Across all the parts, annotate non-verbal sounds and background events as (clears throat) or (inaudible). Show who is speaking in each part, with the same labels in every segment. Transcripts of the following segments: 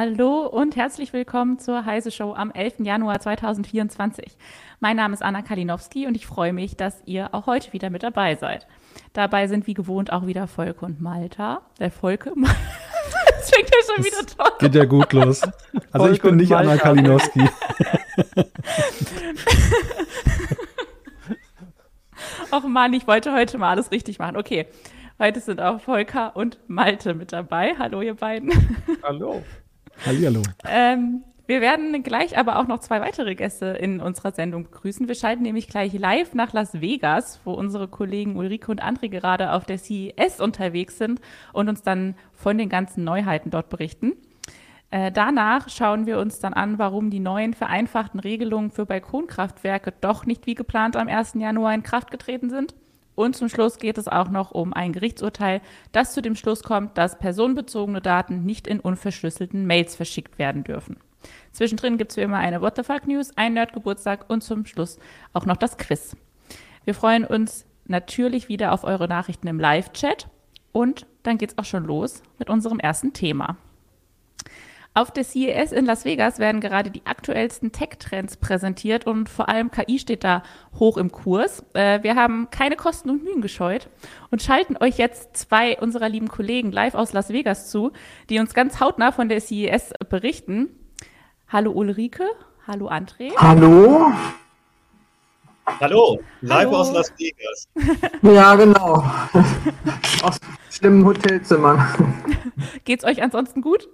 Speaker 1: Hallo und herzlich willkommen zur Heise Show am 11. Januar 2024. Mein Name ist Anna Kalinowski und ich freue mich, dass ihr auch heute wieder mit dabei seid. Dabei sind wie gewohnt auch wieder Volke und Malta. Der Volke. (laughs)
Speaker 2: das fängt ja schon wieder toll. Geht ja gut los. Also Volke ich bin nicht Malta. Anna Kalinowski. (laughs)
Speaker 1: Och Mann, ich wollte heute mal alles richtig machen. Okay. Heute sind auch Volker und Malte mit dabei. Hallo, ihr beiden.
Speaker 2: Hallo. Hallihallo.
Speaker 1: Ähm, wir werden gleich aber auch noch zwei weitere Gäste in unserer Sendung begrüßen. Wir schalten nämlich gleich live nach Las Vegas, wo unsere Kollegen Ulrike und André gerade auf der CES unterwegs sind und uns dann von den ganzen Neuheiten dort berichten. Äh, danach schauen wir uns dann an, warum die neuen vereinfachten Regelungen für Balkonkraftwerke doch nicht wie geplant am 1. Januar in Kraft getreten sind. Und zum Schluss geht es auch noch um ein Gerichtsurteil, das zu dem Schluss kommt, dass personenbezogene Daten nicht in unverschlüsselten Mails verschickt werden dürfen. Zwischendrin gibt es wie immer eine What the Fuck News, ein Nerdgeburtstag und zum Schluss auch noch das Quiz. Wir freuen uns natürlich wieder auf eure Nachrichten im Live-Chat und dann geht's auch schon los mit unserem ersten Thema. Auf der CES in Las Vegas werden gerade die aktuellsten Tech-Trends präsentiert und vor allem KI steht da hoch im Kurs. Äh, wir haben keine Kosten und Mühen gescheut und schalten euch jetzt zwei unserer lieben Kollegen live aus Las Vegas zu, die uns ganz hautnah von der CES berichten. Hallo Ulrike, hallo André.
Speaker 3: Hallo.
Speaker 4: Hallo, live Hallo. aus Las Vegas. (laughs)
Speaker 3: Ja, genau. (laughs) aus schlimmen Hotelzimmern.
Speaker 1: Geht's euch ansonsten gut?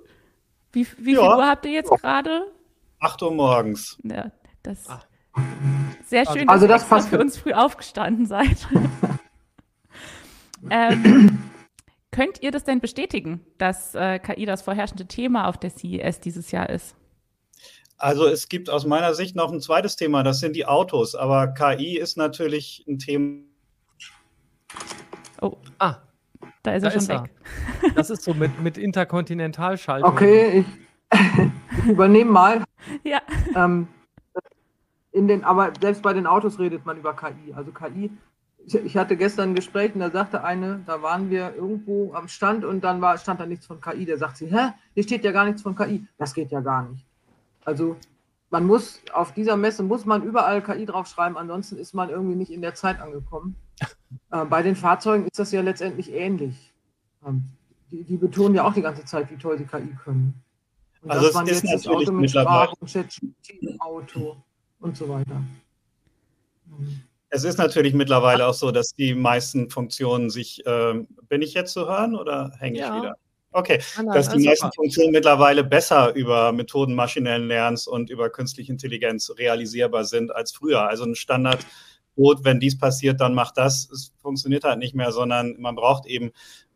Speaker 1: Wie, wie ja. viel Uhr habt ihr jetzt gerade?
Speaker 4: 8 Uhr morgens.
Speaker 1: Ja, das ah. sehr schön, also, dass das ihr für uns früh aufgestanden seid. (laughs) ähm, könnt ihr das denn bestätigen, dass äh, KI das vorherrschende Thema auf der CES dieses Jahr ist?
Speaker 4: Also es gibt aus meiner Sicht noch ein zweites Thema, das sind die Autos. Aber KI ist natürlich ein Thema.
Speaker 1: Oh, ah, da ist da er schon ist weg.
Speaker 2: Er. (laughs) Das ist so mit, mit Interkontinentalschaltung.
Speaker 3: Okay, ich, ich (laughs) übernehme mal.
Speaker 1: Ja.
Speaker 3: Ähm, in den, aber selbst bei den Autos redet man über KI. Also KI, ich, ich, hatte gestern ein Gespräch und da sagte eine, da waren wir irgendwo am Stand und dann war, stand da nichts von KI. Der sagt sie, hä, hier steht ja gar nichts von KI. Das geht ja gar nicht. Also man muss auf dieser Messe muss man überall KI draufschreiben, ansonsten ist man irgendwie nicht in der Zeit angekommen. Äh, bei den Fahrzeugen ist das ja letztendlich ähnlich. Ähm, die, die, betonen ja auch die ganze Zeit, wie toll sie KI können.
Speaker 4: Und also das es ist jetzt natürlich das Auto mit Sprache,
Speaker 3: Auto und so weiter.
Speaker 4: Es ist natürlich mittlerweile auch so, dass die meisten Funktionen sich, äh, bin ich jetzt zu hören oder hänge ja. ich wieder? Okay, Anna, dass die meisten Funktionen mittlerweile besser über Methoden maschinellen Lernens und über künstliche Intelligenz realisierbar sind als früher. Also ein Standard Code, wenn dies passiert, dann macht das. Es funktioniert halt nicht mehr, sondern man braucht eben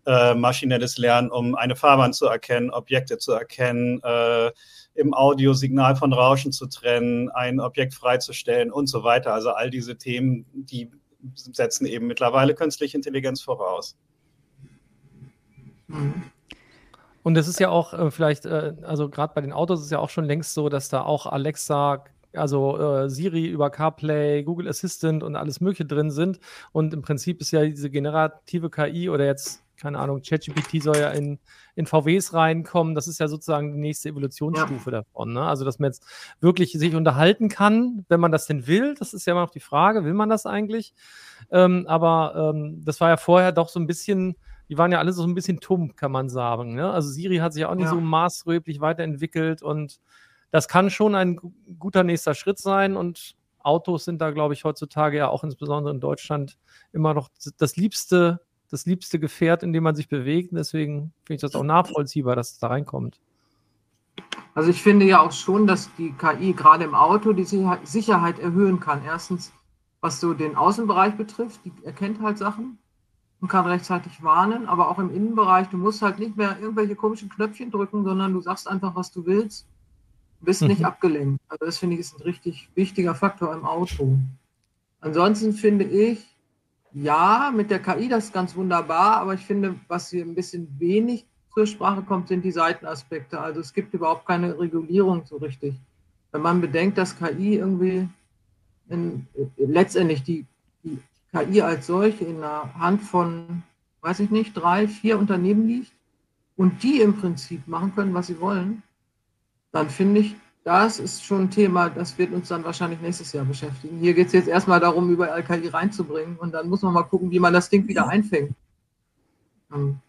Speaker 4: äh, maschinelles Lernen, um eine Fahrbahn zu erkennen, Objekte zu erkennen, äh, im Audio Signal von Rauschen zu trennen, ein Objekt freizustellen und so weiter. Also all diese Themen, die setzen eben mittlerweile künstliche Intelligenz voraus.
Speaker 2: Und es ist ja auch äh, vielleicht, äh, also gerade bei den Autos ist es ja auch schon längst so, dass da auch Alexa also äh, Siri über CarPlay, Google Assistant und alles Mögliche drin sind. Und im Prinzip ist ja diese generative KI oder jetzt, keine Ahnung, ChatGPT soll ja in, in VWs reinkommen. Das ist ja sozusagen die nächste Evolutionsstufe ja. davon. Ne? Also, dass man jetzt wirklich sich unterhalten kann, wenn man das denn will. Das ist ja immer noch die Frage, will man das eigentlich? Ähm, aber ähm, das war ja vorher doch so ein bisschen die waren ja alle so ein bisschen tumm, kann man sagen. Ne? Also Siri hat sich auch nicht ja. so maßröblich weiterentwickelt und das kann schon ein guter nächster Schritt sein und Autos sind da, glaube ich, heutzutage ja auch insbesondere in Deutschland immer noch das liebste, das liebste Gefährt, in dem man sich bewegt. Deswegen finde ich das auch nachvollziehbar, dass es da reinkommt.
Speaker 3: Also ich finde ja auch schon, dass die KI gerade im Auto die Sicherheit erhöhen kann. Erstens, was so den Außenbereich betrifft, die erkennt halt Sachen und kann rechtzeitig warnen, aber auch im Innenbereich, du musst halt nicht mehr irgendwelche komischen Knöpfchen drücken, sondern du sagst einfach, was du willst bist nicht mhm. abgelenkt. Also das finde ich ist ein richtig wichtiger Faktor im Auto. Ansonsten finde ich, ja, mit der KI das ist ganz wunderbar, aber ich finde, was hier ein bisschen wenig zur Sprache kommt, sind die Seitenaspekte. Also es gibt überhaupt keine Regulierung so richtig. Wenn man bedenkt, dass KI irgendwie in, letztendlich die, die KI als solche in der Hand von, weiß ich nicht, drei, vier Unternehmen liegt und die im Prinzip machen können, was sie wollen, dann finde ich, das ist schon ein Thema, das wird uns dann wahrscheinlich nächstes Jahr beschäftigen. Hier geht es jetzt erstmal darum, überall KI reinzubringen und dann muss man mal gucken, wie man das Ding wieder einfängt.
Speaker 4: Ähm,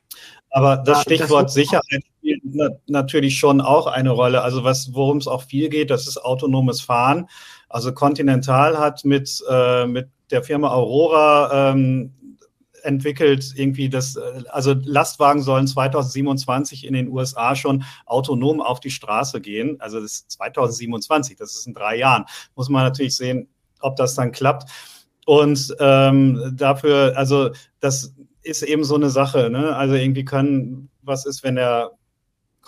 Speaker 4: Aber das Stichwort das Sicherheit spielt natürlich schon auch eine Rolle. Also worum es auch viel geht, das ist autonomes Fahren. Also Continental hat mit, äh, mit der Firma Aurora ähm, entwickelt, irgendwie das, äh, also Lastwagen sollen 2027 in den USA schon autonom auf die Straße gehen. Also das ist 2027, das ist in drei Jahren. Muss man natürlich sehen, ob das dann klappt. Und ähm, dafür, also das ist eben so eine Sache. Ne? Also irgendwie können, was ist, wenn der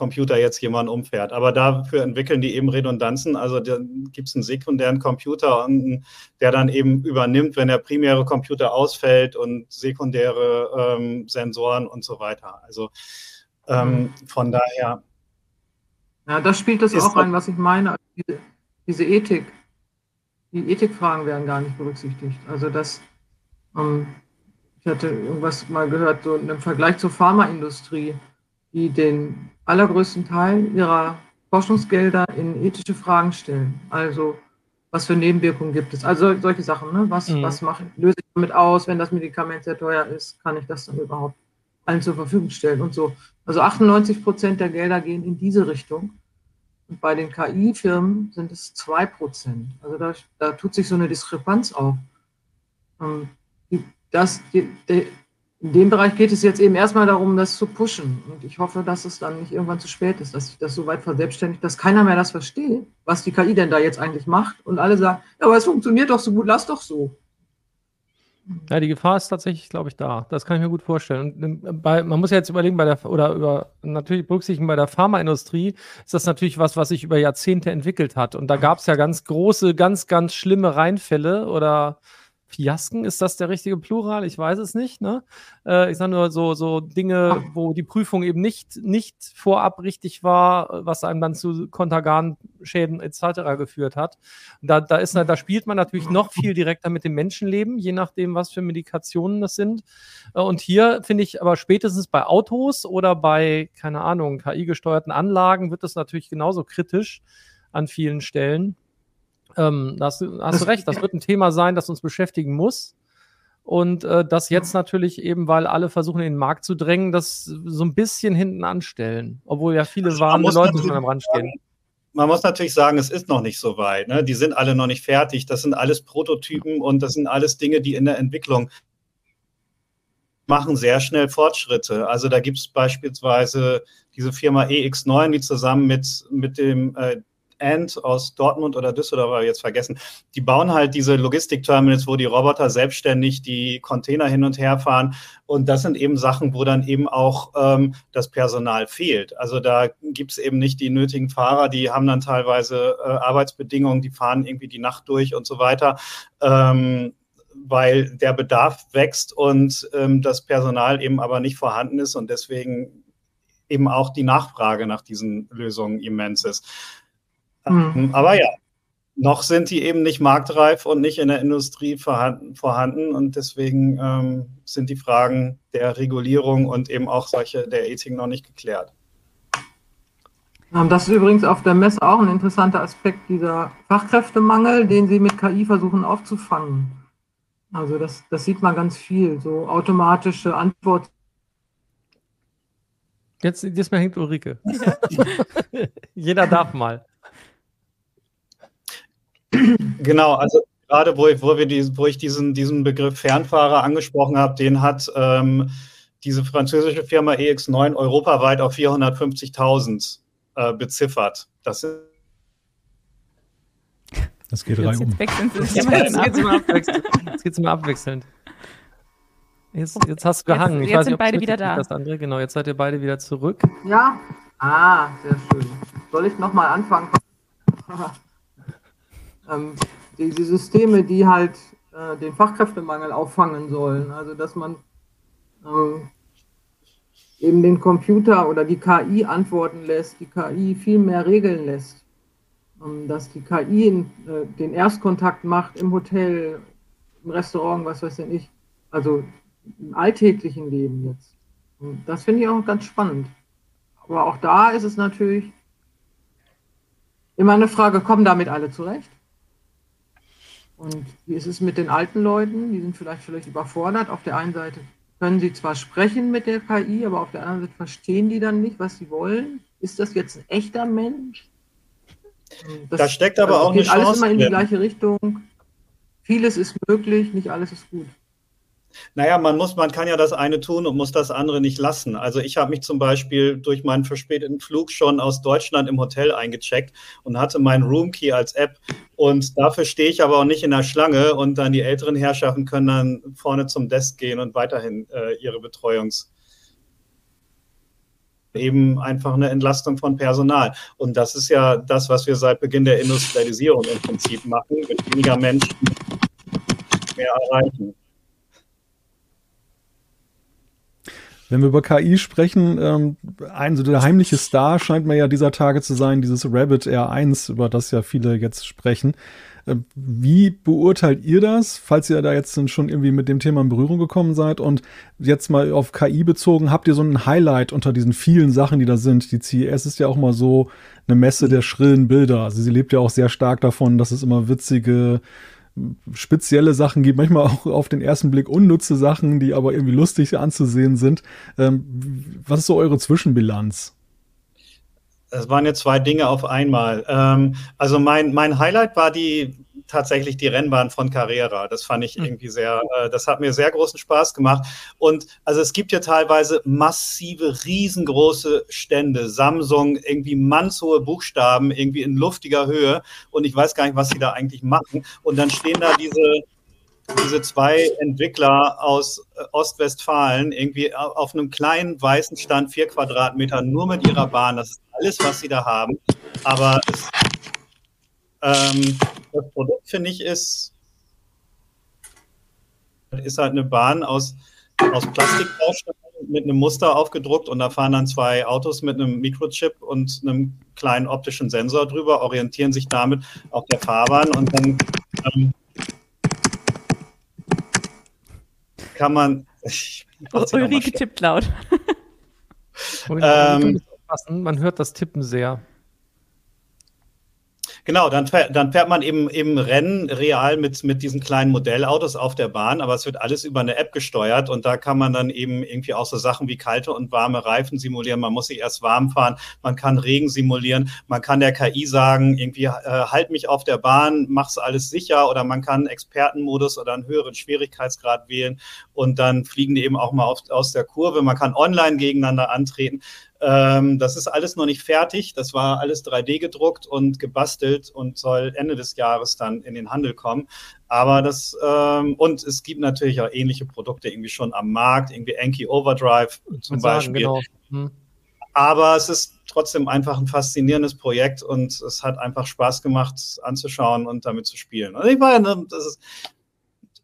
Speaker 4: Computer jetzt jemanden umfährt. Aber dafür entwickeln die eben Redundanzen. Also gibt es einen sekundären Computer, der dann eben übernimmt, wenn der primäre Computer ausfällt und sekundäre ähm, Sensoren und so weiter. Also ähm, von daher.
Speaker 3: Ja, das spielt das auch rein, was ich meine. Also diese, diese, Ethik, die Ethikfragen werden gar nicht berücksichtigt. Also das, ähm, ich hatte irgendwas mal gehört, so im Vergleich zur Pharmaindustrie, die den allergrößten Teil ihrer Forschungsgelder in ethische Fragen stellen. Also was für Nebenwirkungen gibt es? Also solche Sachen. Ne? Was, mhm. was mache, löse ich damit aus, wenn das Medikament sehr teuer ist? Kann ich das dann überhaupt allen zur Verfügung stellen und so? Also 98 Prozent der Gelder gehen in diese Richtung. Und bei den KI-Firmen sind es zwei Prozent. Also da, da tut sich so eine Diskrepanz auf. Ähm, das, die, die, in dem Bereich geht es jetzt eben erstmal darum, das zu pushen. Und ich hoffe, dass es dann nicht irgendwann zu spät ist, dass sich das so weit verselbstständigt, dass keiner mehr das versteht, was die KI denn da jetzt eigentlich macht. Und alle sagen, ja, aber es funktioniert doch so gut, lass doch so.
Speaker 2: Ja, die Gefahr ist tatsächlich, glaube ich, da. Das kann ich mir gut vorstellen. Ähm, bei, man muss ja jetzt überlegen, bei der, oder über, natürlich berücksichtigen, bei der Pharmaindustrie ist das natürlich was, was sich über Jahrzehnte entwickelt hat. Und da gab es ja ganz große, ganz, ganz schlimme Reinfälle oder Fiasken, ist das der richtige Plural? Ich weiß es nicht. Ne? Äh, ich sage nur so, so Dinge, wo die Prüfung eben nicht, nicht vorab richtig war, was einem dann zu Kontergan-Schäden etc. geführt hat. Da, da, ist, da spielt man natürlich noch viel direkter mit dem Menschenleben, je nachdem, was für Medikationen das sind. Äh, und hier finde ich aber spätestens bei Autos oder bei, keine Ahnung, KI-gesteuerten Anlagen wird das natürlich genauso kritisch an vielen Stellen. Ähm, da hast, du, hast du recht, das wird ein Thema sein, das uns beschäftigen muss. Und äh, das jetzt natürlich eben, weil alle versuchen, in den Markt zu drängen, das so ein bisschen hinten anstellen. Obwohl ja viele also warnende Leute schon am Rand stehen.
Speaker 4: Man muss natürlich sagen, es ist noch nicht so weit. Ne? Die sind alle noch nicht fertig. Das sind alles Prototypen und das sind alles Dinge, die in der Entwicklung machen sehr schnell Fortschritte. Also da gibt es beispielsweise diese Firma EX9, die zusammen mit, mit dem äh, Ant aus Dortmund oder Düsseldorf, ich jetzt vergessen, die bauen halt diese Logistikterminals, wo die Roboter selbstständig die Container hin und her fahren. Und das sind eben Sachen, wo dann eben auch ähm, das Personal fehlt. Also da gibt es eben nicht die nötigen Fahrer, die haben dann teilweise äh, Arbeitsbedingungen, die fahren irgendwie die Nacht durch und so weiter. Ähm, weil der Bedarf wächst und ähm, das Personal eben aber nicht vorhanden ist und deswegen eben auch die Nachfrage nach diesen Lösungen immens ist. Mhm. Aber ja, noch sind die eben nicht marktreif und nicht in der Industrie vorhanden, vorhanden und deswegen ähm, sind die Fragen der Regulierung und eben auch solche der Ethik noch nicht geklärt.
Speaker 3: Ähm, das ist übrigens auf der Messe auch ein interessanter Aspekt, dieser Fachkräftemangel, den Sie mit KI versuchen aufzufangen. Also das, das sieht man ganz viel, so automatische Antworten.
Speaker 2: Jetzt diesmal hängt Ulrike. Ja. (laughs) Jeder darf mal.
Speaker 4: Genau, also gerade wo, wo, wir die, wo ich diesen, diesen Begriff Fernfahrer angesprochen habe, den hat ähm, diese französische Firma EX9 europaweit auf 450.000 äh, beziffert. Das ist
Speaker 2: das geht rein um. Jetzt, jetzt geht's immer abwechselnd. Jetzt, jetzt hast du gehangen.
Speaker 1: Jetzt, jetzt weiß sind nicht, beide wieder da.
Speaker 2: Das andere. Genau, jetzt seid ihr beide wieder zurück.
Speaker 3: Ja. Ah, sehr schön. Soll ich nochmal anfangen? Ähm, diese Systeme, die halt äh, den Fachkräftemangel auffangen sollen. Also dass man ähm, eben den Computer oder die KI antworten lässt, die KI viel mehr regeln lässt. Ähm, dass die KI in, äh, den Erstkontakt macht im Hotel, im Restaurant, was weiß ich. Also im alltäglichen Leben jetzt. Und das finde ich auch ganz spannend. Aber auch da ist es natürlich Immer eine Frage, kommen damit alle zurecht? Und wie ist es mit den alten Leuten? Die sind vielleicht vielleicht überfordert. Auf der einen Seite können sie zwar sprechen mit der KI, aber auf der anderen Seite verstehen die dann nicht, was sie wollen. Ist das jetzt ein echter Mensch?
Speaker 4: Das, da steckt aber also auch eine
Speaker 3: Chance. Alles immer in die gleiche Richtung. Vieles ist möglich, nicht alles ist gut.
Speaker 4: Naja, man muss, man kann ja das eine tun und muss das andere nicht lassen. Also ich habe mich zum Beispiel durch meinen verspäteten Flug schon aus Deutschland im Hotel eingecheckt und hatte meinen Roomkey als App. Und dafür stehe ich aber auch nicht in der Schlange und dann die älteren Herrschaften können dann vorne zum Desk gehen und weiterhin äh, ihre Betreuungs eben einfach eine Entlastung von Personal. Und das ist ja das, was wir seit Beginn der Industrialisierung im Prinzip machen, mit weniger Menschen mehr erreichen.
Speaker 5: Wenn wir über KI sprechen, ähm, ein so der heimliche Star scheint mir ja dieser Tage zu sein, dieses Rabbit R1, über das ja viele jetzt sprechen. Äh, wie beurteilt ihr das, falls ihr da jetzt schon irgendwie mit dem Thema in Berührung gekommen seid? Und jetzt mal auf KI bezogen, habt ihr so ein Highlight unter diesen vielen Sachen, die da sind? Die CES ist ja auch mal so eine Messe der schrillen Bilder. Also sie lebt ja auch sehr stark davon, dass es immer witzige spezielle Sachen gibt, manchmal auch auf den ersten Blick unnütze Sachen, die aber irgendwie lustig anzusehen sind. Ähm, was ist so eure Zwischenbilanz?
Speaker 4: Das waren jetzt zwei Dinge auf einmal. Ähm, also mein, mein Highlight war die tatsächlich die Rennbahn von Carrera. Das fand ich hm. irgendwie sehr, äh, das hat mir sehr großen Spaß gemacht. Und also es gibt ja teilweise massive, riesengroße Stände. Samsung, irgendwie mannshohe Buchstaben, irgendwie in luftiger Höhe. Und ich weiß gar nicht, was sie da eigentlich machen. Und dann stehen da diese, diese zwei Entwickler aus äh, Ostwestfalen irgendwie auf einem kleinen weißen Stand, vier Quadratmeter, nur mit ihrer Bahn. Das ist alles, was sie da haben. Aber es ähm, das Produkt, finde ich, ist, ist halt eine Bahn aus, aus Plastikbausteinen mit einem Muster aufgedruckt und da fahren dann zwei Autos mit einem Mikrochip und einem kleinen optischen Sensor drüber, orientieren sich damit auf der Fahrbahn und dann ähm, kann man. (laughs)
Speaker 1: Ulrike tippt laut.
Speaker 2: ähm, man hört das Tippen sehr.
Speaker 4: Genau, dann, dann fährt man eben im Rennen real mit, mit diesen kleinen Modellautos auf der Bahn, aber es wird alles über eine App gesteuert und da kann man dann eben irgendwie auch so Sachen wie kalte und warme Reifen simulieren. Man muss sich erst warm fahren, man kann Regen simulieren, man kann der KI sagen, irgendwie äh, halt mich auf der Bahn, mach's alles sicher oder man kann Expertenmodus oder einen höheren Schwierigkeitsgrad wählen und dann fliegen die eben auch mal auf, aus der Kurve. Man kann online gegeneinander antreten. Ähm, das ist alles noch nicht fertig. Das war alles 3D gedruckt und gebastelt und soll Ende des Jahres dann in den Handel kommen. Aber das, ähm, und es gibt natürlich auch ähnliche Produkte irgendwie schon am Markt, irgendwie Enki Overdrive zum sagen, Beispiel. Genau. Hm. Aber es ist trotzdem einfach ein faszinierendes Projekt und es hat einfach Spaß gemacht anzuschauen und damit zu spielen. Und ich ja, das ist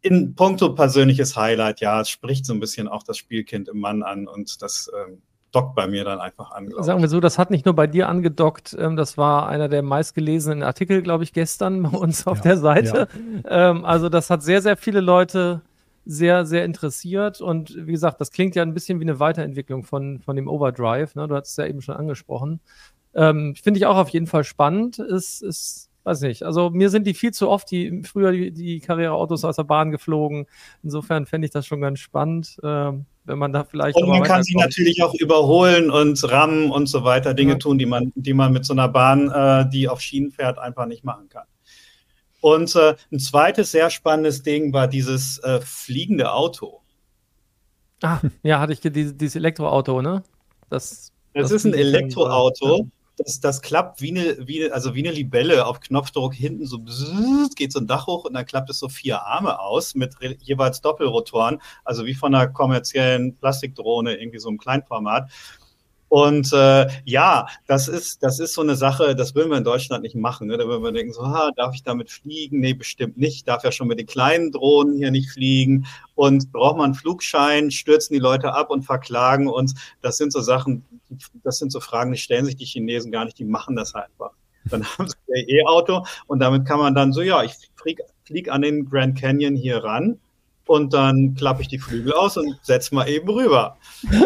Speaker 4: in puncto persönliches Highlight, ja, es spricht so ein bisschen auch das Spielkind im Mann an und das ähm, dockt bei mir dann einfach an.
Speaker 2: Sagen wir so, das hat nicht nur bei dir angedockt, ähm, das war einer der meistgelesenen Artikel, glaube ich, gestern bei uns auf ja, der Seite. Ja. Ähm, also das hat sehr, sehr viele Leute sehr, sehr interessiert und wie gesagt, das klingt ja ein bisschen wie eine Weiterentwicklung von, von dem Overdrive, ne? du hast es ja eben schon angesprochen. Ähm, Finde ich auch auf jeden Fall spannend. Es ist, weiß nicht, also mir sind die viel zu oft die früher die, die Karriereautos aus der Bahn geflogen. Insofern fände ich das schon ganz spannend. Ähm, wenn man da vielleicht.
Speaker 4: Und man kann sie natürlich auch überholen und rammen und so weiter, Dinge ja. tun, die man, die man mit so einer Bahn, äh, die auf Schienen fährt, einfach nicht machen kann. Und äh, ein zweites sehr spannendes Ding war dieses äh, fliegende Auto.
Speaker 2: Ah, ja, hatte ich dieses, dieses Elektroauto, ne?
Speaker 4: Das, das, das ist ein Elektroauto. Das, das klappt wie eine, wie, also wie eine Libelle auf Knopfdruck hinten so geht so ein Dach hoch und dann klappt es so vier Arme aus mit jeweils Doppelrotoren, also wie von einer kommerziellen Plastikdrohne, irgendwie so im Kleinformat. Und äh, ja, das ist, das ist so eine Sache, das würden wir in Deutschland nicht machen. Ne? Da würden wir denken, so, ha, darf ich damit fliegen? Nee, bestimmt nicht. Darf ja schon mit den kleinen Drohnen hier nicht fliegen. Und braucht man einen Flugschein, stürzen die Leute ab und verklagen uns. Das sind so Sachen, das sind so Fragen, die stellen sich die Chinesen gar nicht, die machen das einfach. Dann haben sie ein E-Auto und damit kann man dann so, ja, ich fliege flieg an den Grand Canyon hier ran und dann klappe ich die Flügel aus und setze mal eben rüber.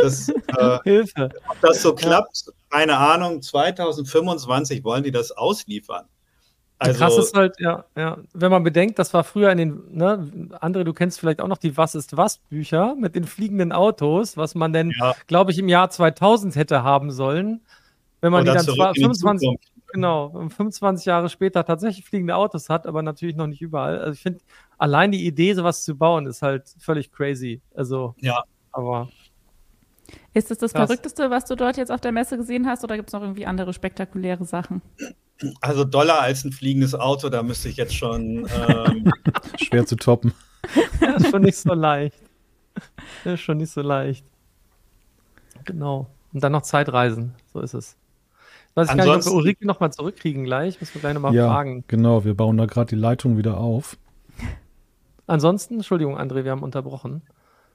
Speaker 4: Das, (laughs) äh, Hilfe. Ob das so klappt, keine Ahnung, 2025 wollen die das ausliefern.
Speaker 2: Also, krass ist halt, ja, ja, wenn man bedenkt, das war früher in den, ne, andere, du kennst vielleicht auch noch die Was ist was Bücher mit den fliegenden Autos, was man denn, ja. glaube ich, im Jahr 2000 hätte haben sollen. Wenn man Oder die dann zwar 25, genau, 25 Jahre später tatsächlich fliegende Autos hat, aber natürlich noch nicht überall. Also ich finde, allein die Idee, sowas zu bauen, ist halt völlig crazy. Also,
Speaker 4: ja.
Speaker 2: Aber.
Speaker 1: Ist es das, das Verrückteste, was du dort jetzt auf der Messe gesehen hast, oder gibt es noch irgendwie andere spektakuläre Sachen?
Speaker 4: Also Dollar als ein fliegendes Auto, da müsste ich jetzt schon.
Speaker 5: Ähm (laughs) Schwer zu toppen.
Speaker 2: das ist schon nicht so leicht. Das ist schon nicht so leicht. Genau. Und dann noch Zeitreisen. So ist es. Weiß ich Ansonsten, gar nicht, ob wir Ulrike nochmal zurückkriegen gleich. Müssen wir gleich nochmal ja, fragen.
Speaker 5: Genau, wir bauen da gerade die Leitung wieder auf.
Speaker 2: Ansonsten, Entschuldigung, André, wir haben unterbrochen.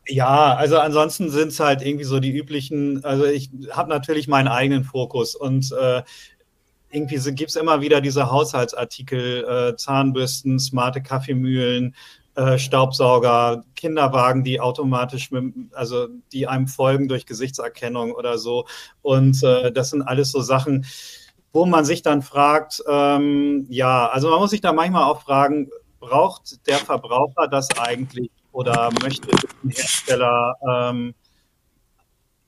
Speaker 4: Ja, also ansonsten sind es halt irgendwie so die üblichen, also ich habe natürlich meinen eigenen Fokus und äh, irgendwie gibt es immer wieder diese Haushaltsartikel, äh, Zahnbürsten, smarte Kaffeemühlen, äh, Staubsauger, Kinderwagen, die automatisch, mit, also die einem folgen durch Gesichtserkennung oder so. Und äh, das sind alles so Sachen, wo man sich dann fragt, ähm, ja, also man muss sich da manchmal auch fragen, braucht der Verbraucher das eigentlich oder möchte ein Hersteller ähm,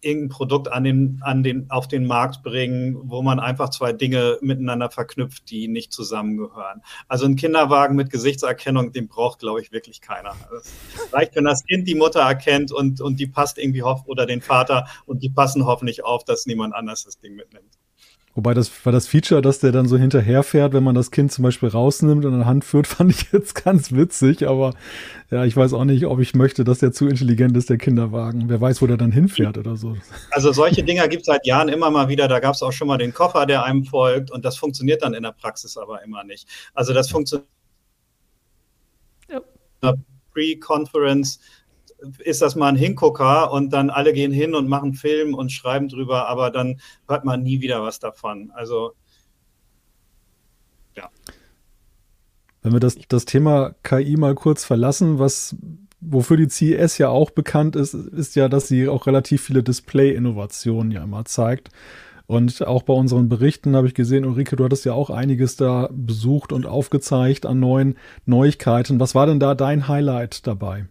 Speaker 4: irgendein Produkt an den, an den, auf den Markt bringen, wo man einfach zwei Dinge miteinander verknüpft, die nicht zusammengehören. Also ein Kinderwagen mit Gesichtserkennung, den braucht, glaube ich, wirklich keiner. Es reicht, wenn das Kind die Mutter erkennt und, und die passt irgendwie oder den Vater und die passen hoffentlich auf, dass niemand anders das Ding mitnimmt.
Speaker 5: Wobei das war das Feature, dass der dann so hinterherfährt, wenn man das Kind zum Beispiel rausnimmt und an der Hand führt, (laughs) fand ich jetzt ganz witzig. Aber ja, ich weiß auch nicht, ob ich möchte, dass der zu intelligent ist, der Kinderwagen. Wer weiß, wo der dann hinfährt oder so.
Speaker 4: Also solche Dinger gibt es seit Jahren immer mal wieder. Da gab es auch schon mal den Koffer, der einem folgt. Und das funktioniert dann in der Praxis aber immer nicht. Also das funktioniert. Ja. Pre-Conference ist das mal ein Hingucker und dann alle gehen hin und machen Film und schreiben drüber, aber dann hört man nie wieder was davon. Also ja.
Speaker 5: Wenn wir das, das Thema KI mal kurz verlassen, was wofür die CES ja auch bekannt ist, ist ja, dass sie auch relativ viele Display-Innovationen ja immer zeigt. Und auch bei unseren Berichten habe ich gesehen, Ulrike, du hattest ja auch einiges da besucht und aufgezeigt an neuen Neuigkeiten. Was war denn da dein Highlight dabei?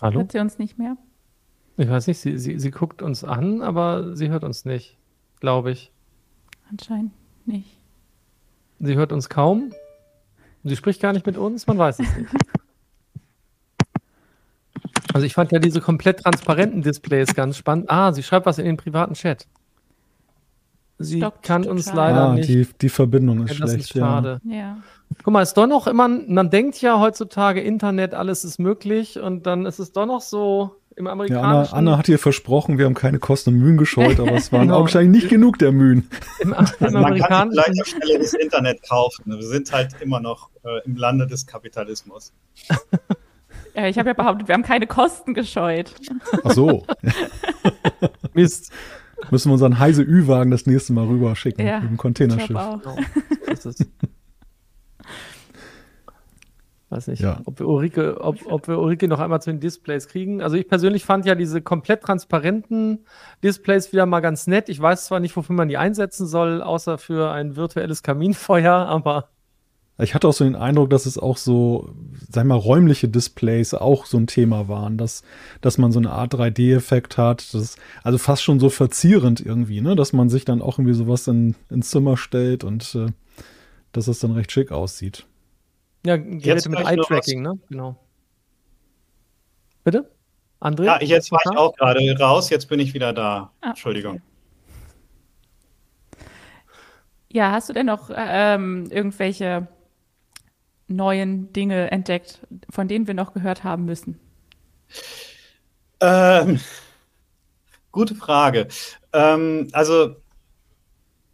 Speaker 1: Hallo? Hört sie uns nicht mehr?
Speaker 2: Ich weiß nicht, sie, sie, sie guckt uns an, aber sie hört uns nicht, glaube ich.
Speaker 1: Anscheinend nicht.
Speaker 2: Sie hört uns kaum. Sie spricht gar nicht mit uns, man weiß es nicht. (laughs) Also ich fand ja diese komplett transparenten Displays ganz spannend. Ah, sie schreibt was in den privaten Chat. Sie Stockt kann uns leider ah, nicht.
Speaker 5: Die, die Verbindung ist schlecht. Ist
Speaker 1: schade. Ja. ja.
Speaker 2: Guck mal, ist doch noch immer, man denkt ja heutzutage Internet, alles ist möglich und dann ist es doch noch so im amerikanischen.
Speaker 5: Ja, Anna, Anna hat hier versprochen, wir haben keine Kosten und Mühen gescheut, aber es waren (laughs) genau. augenscheinlich nicht genug der Mühen.
Speaker 4: Im, im also (laughs) man kann vielleicht auf Stelle das Internet kaufen. Wir sind halt immer noch äh, im Lande des Kapitalismus. (laughs)
Speaker 1: Ja, ich habe ja behauptet, wir haben keine Kosten gescheut.
Speaker 5: Ach so. Mist. Müssen wir unseren heise Ü-Wagen das nächste Mal rüberschicken ja, mit dem Containerschiff. Genau. So ist es.
Speaker 2: Weiß nicht, ja. ob, wir Ulrike, ob, ob wir Ulrike noch einmal zu den Displays kriegen. Also ich persönlich fand ja diese komplett transparenten Displays wieder mal ganz nett. Ich weiß zwar nicht, wofür man die einsetzen soll, außer für ein virtuelles Kaminfeuer, (laughs) aber.
Speaker 5: Ich hatte auch so den Eindruck, dass es auch so, sag mal, räumliche Displays auch so ein Thema waren, dass, dass man so eine Art 3D-Effekt hat. Das, also fast schon so verzierend irgendwie, ne? Dass man sich dann auch irgendwie sowas in, ins Zimmer stellt und äh, dass es dann recht schick aussieht.
Speaker 2: Ja, Geräte mit Eye-Tracking, ne? Genau. Bitte? André?
Speaker 4: Ja, jetzt war ich auch gerade raus, jetzt bin ich wieder da. Ah, Entschuldigung. Okay.
Speaker 1: Ja, hast du denn noch ähm, irgendwelche neuen Dinge entdeckt, von denen wir noch gehört haben müssen?
Speaker 4: Ähm, gute Frage. Ähm, also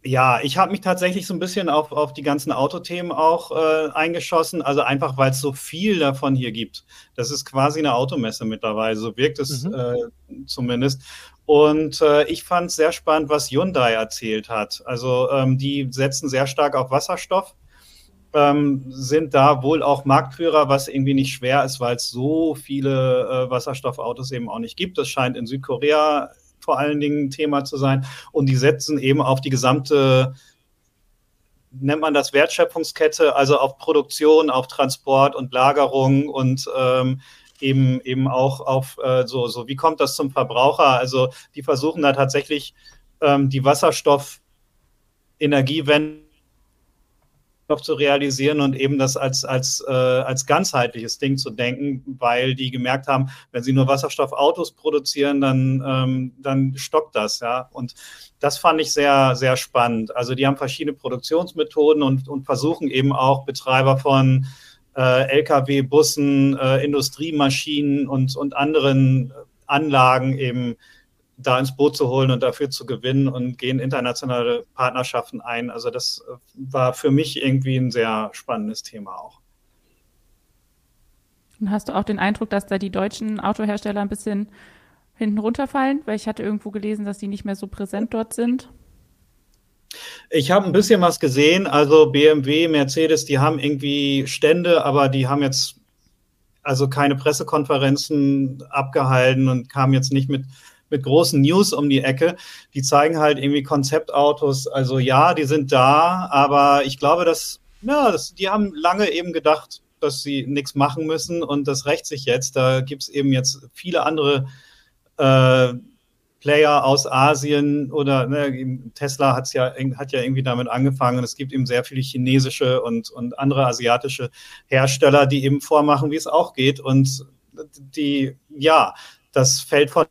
Speaker 4: ja, ich habe mich tatsächlich so ein bisschen auf, auf die ganzen Autothemen auch äh, eingeschossen, also einfach, weil es so viel davon hier gibt. Das ist quasi eine Automesse mittlerweile, so wirkt es mhm. äh, zumindest. Und äh, ich fand es sehr spannend, was Hyundai erzählt hat. Also ähm, die setzen sehr stark auf Wasserstoff ähm, sind da wohl auch Marktführer, was irgendwie nicht schwer ist, weil es so viele äh, Wasserstoffautos eben auch nicht gibt. Das scheint in Südkorea vor allen Dingen Thema zu sein. Und die setzen eben auf die gesamte nennt man das Wertschöpfungskette, also auf Produktion, auf Transport und Lagerung und ähm, eben, eben auch auf äh, so, so, wie kommt das zum Verbraucher? Also die versuchen da tatsächlich ähm, die Wasserstoff-Energiewende noch zu realisieren und eben das als, als, äh, als ganzheitliches Ding zu denken, weil die gemerkt haben, wenn sie nur Wasserstoffautos produzieren, dann, ähm, dann stockt das, ja. Und das fand ich sehr, sehr spannend. Also die haben verschiedene Produktionsmethoden und, und versuchen eben auch Betreiber von äh, Lkw, Bussen, äh, Industriemaschinen und, und anderen Anlagen eben da ins Boot zu holen und dafür zu gewinnen und gehen internationale Partnerschaften ein. Also das äh, war für mich irgendwie ein sehr spannendes Thema auch.
Speaker 1: Und hast du auch den Eindruck, dass da die deutschen Autohersteller ein bisschen hinten runterfallen? Weil ich hatte irgendwo gelesen, dass die nicht mehr so präsent dort sind.
Speaker 4: Ich habe ein bisschen was gesehen. Also BMW, Mercedes, die haben irgendwie Stände, aber die haben jetzt also keine Pressekonferenzen abgehalten und kamen jetzt nicht mit mit großen News um die Ecke. Die zeigen halt irgendwie Konzeptautos. Also ja, die sind da, aber ich glaube, dass, ja, das, die haben lange eben gedacht, dass sie nichts machen müssen und das rächt sich jetzt. Da gibt es eben jetzt viele andere äh, Player aus Asien oder ne, Tesla hat's ja, hat ja irgendwie damit angefangen. Es gibt eben sehr viele chinesische und, und andere asiatische Hersteller, die eben vormachen, wie es auch geht. Und die, ja, das fällt von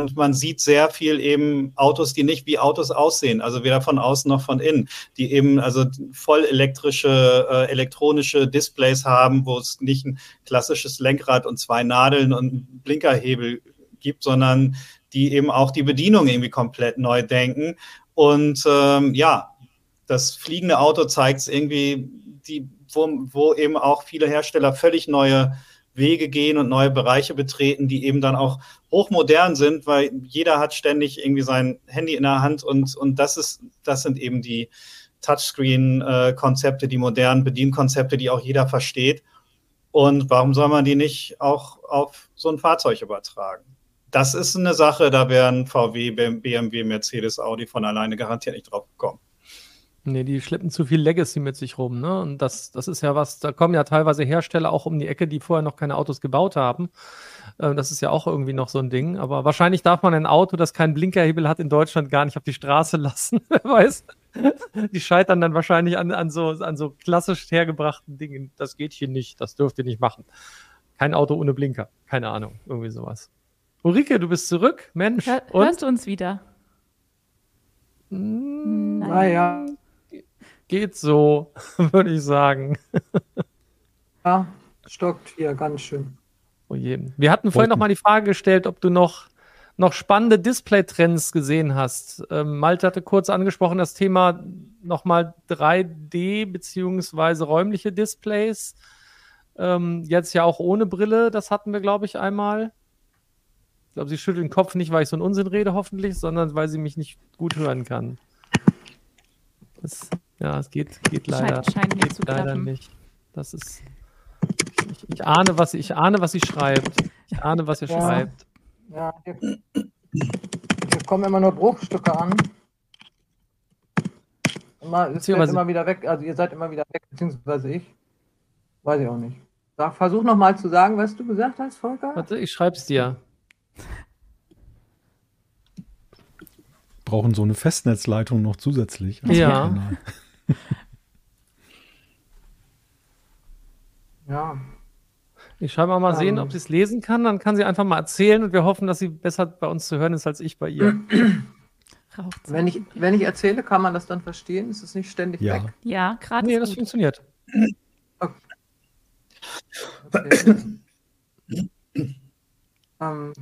Speaker 4: und man sieht sehr viel eben Autos, die nicht wie Autos aussehen, also weder von außen noch von innen, die eben also voll elektrische, äh, elektronische Displays haben, wo es nicht ein klassisches Lenkrad und zwei Nadeln und Blinkerhebel gibt, sondern die eben auch die Bedienung irgendwie komplett neu denken. Und ähm, ja, das fliegende Auto zeigt es irgendwie, die, wo, wo eben auch viele Hersteller völlig neue Wege gehen und neue Bereiche betreten, die eben dann auch hochmodern sind, weil jeder hat ständig irgendwie sein Handy in der Hand und, und das ist, das sind eben die Touchscreen-Konzepte, die modernen Bedienkonzepte, die auch jeder versteht. Und warum soll man die nicht auch auf so ein Fahrzeug übertragen? Das ist eine Sache, da werden VW, BMW, Mercedes, Audi von alleine garantiert nicht drauf kommen.
Speaker 2: Nee, die schleppen zu viel Legacy mit sich rum, ne? Und das, das ist ja was, da kommen ja teilweise Hersteller auch um die Ecke, die vorher noch keine Autos gebaut haben. Äh, das ist ja auch irgendwie noch so ein Ding. Aber wahrscheinlich darf man ein Auto, das keinen Blinkerhebel hat, in Deutschland gar nicht auf die Straße (laughs) lassen. Wer weiß. Die scheitern dann wahrscheinlich an, an, so, an so klassisch hergebrachten Dingen. Das geht hier nicht, das dürft ihr nicht machen. Kein Auto ohne Blinker. Keine Ahnung, irgendwie sowas. Ulrike, du bist zurück, Mensch.
Speaker 1: Hör, hörst du uns wieder?
Speaker 2: Hm, naja geht so, (laughs) würde ich sagen. (laughs)
Speaker 3: ja, stockt hier ganz schön.
Speaker 2: Oh je. Wir hatten vorhin noch mal die Frage gestellt, ob du noch, noch spannende Display-Trends gesehen hast. Ähm, Malte hatte kurz angesprochen, das Thema nochmal 3D beziehungsweise räumliche Displays. Ähm, jetzt ja auch ohne Brille, das hatten wir, glaube ich, einmal. Ich glaube, sie schüttelt den Kopf nicht, weil ich so einen Unsinn rede, hoffentlich, sondern weil sie mich nicht gut hören kann. Das ja, es geht, geht leider,
Speaker 1: scheint, scheint
Speaker 2: geht leider nicht. Das ist. Ich, ich, ahne, was, ich ahne, was sie schreibt. Ich ahne, was ihr ja. schreibt.
Speaker 3: Ja, hier, hier, kommen immer nur Bruchstücke an. Immer, es wird immer wieder weg, also ihr seid immer wieder weg, beziehungsweise ich. Weiß ich auch nicht. Sag, versuch nochmal zu sagen, was du gesagt hast, Volker.
Speaker 2: Warte, ich schreib's dir.
Speaker 5: Brauchen so eine Festnetzleitung noch zusätzlich.
Speaker 2: ja. (laughs)
Speaker 3: ja.
Speaker 2: Ich schreibe mal, mal sehen, ob sie es lesen kann. Dann kann sie einfach mal erzählen und wir hoffen, dass sie besser bei uns zu hören ist als ich bei ihr. (clears throat)
Speaker 3: wenn, ich, wenn ich erzähle, kann man das dann verstehen? Ist es nicht ständig
Speaker 2: ja.
Speaker 3: weg?
Speaker 1: Ja, gerade.
Speaker 2: Nee, das gut. funktioniert. (clears throat) Okay.
Speaker 3: okay. (clears throat) ähm,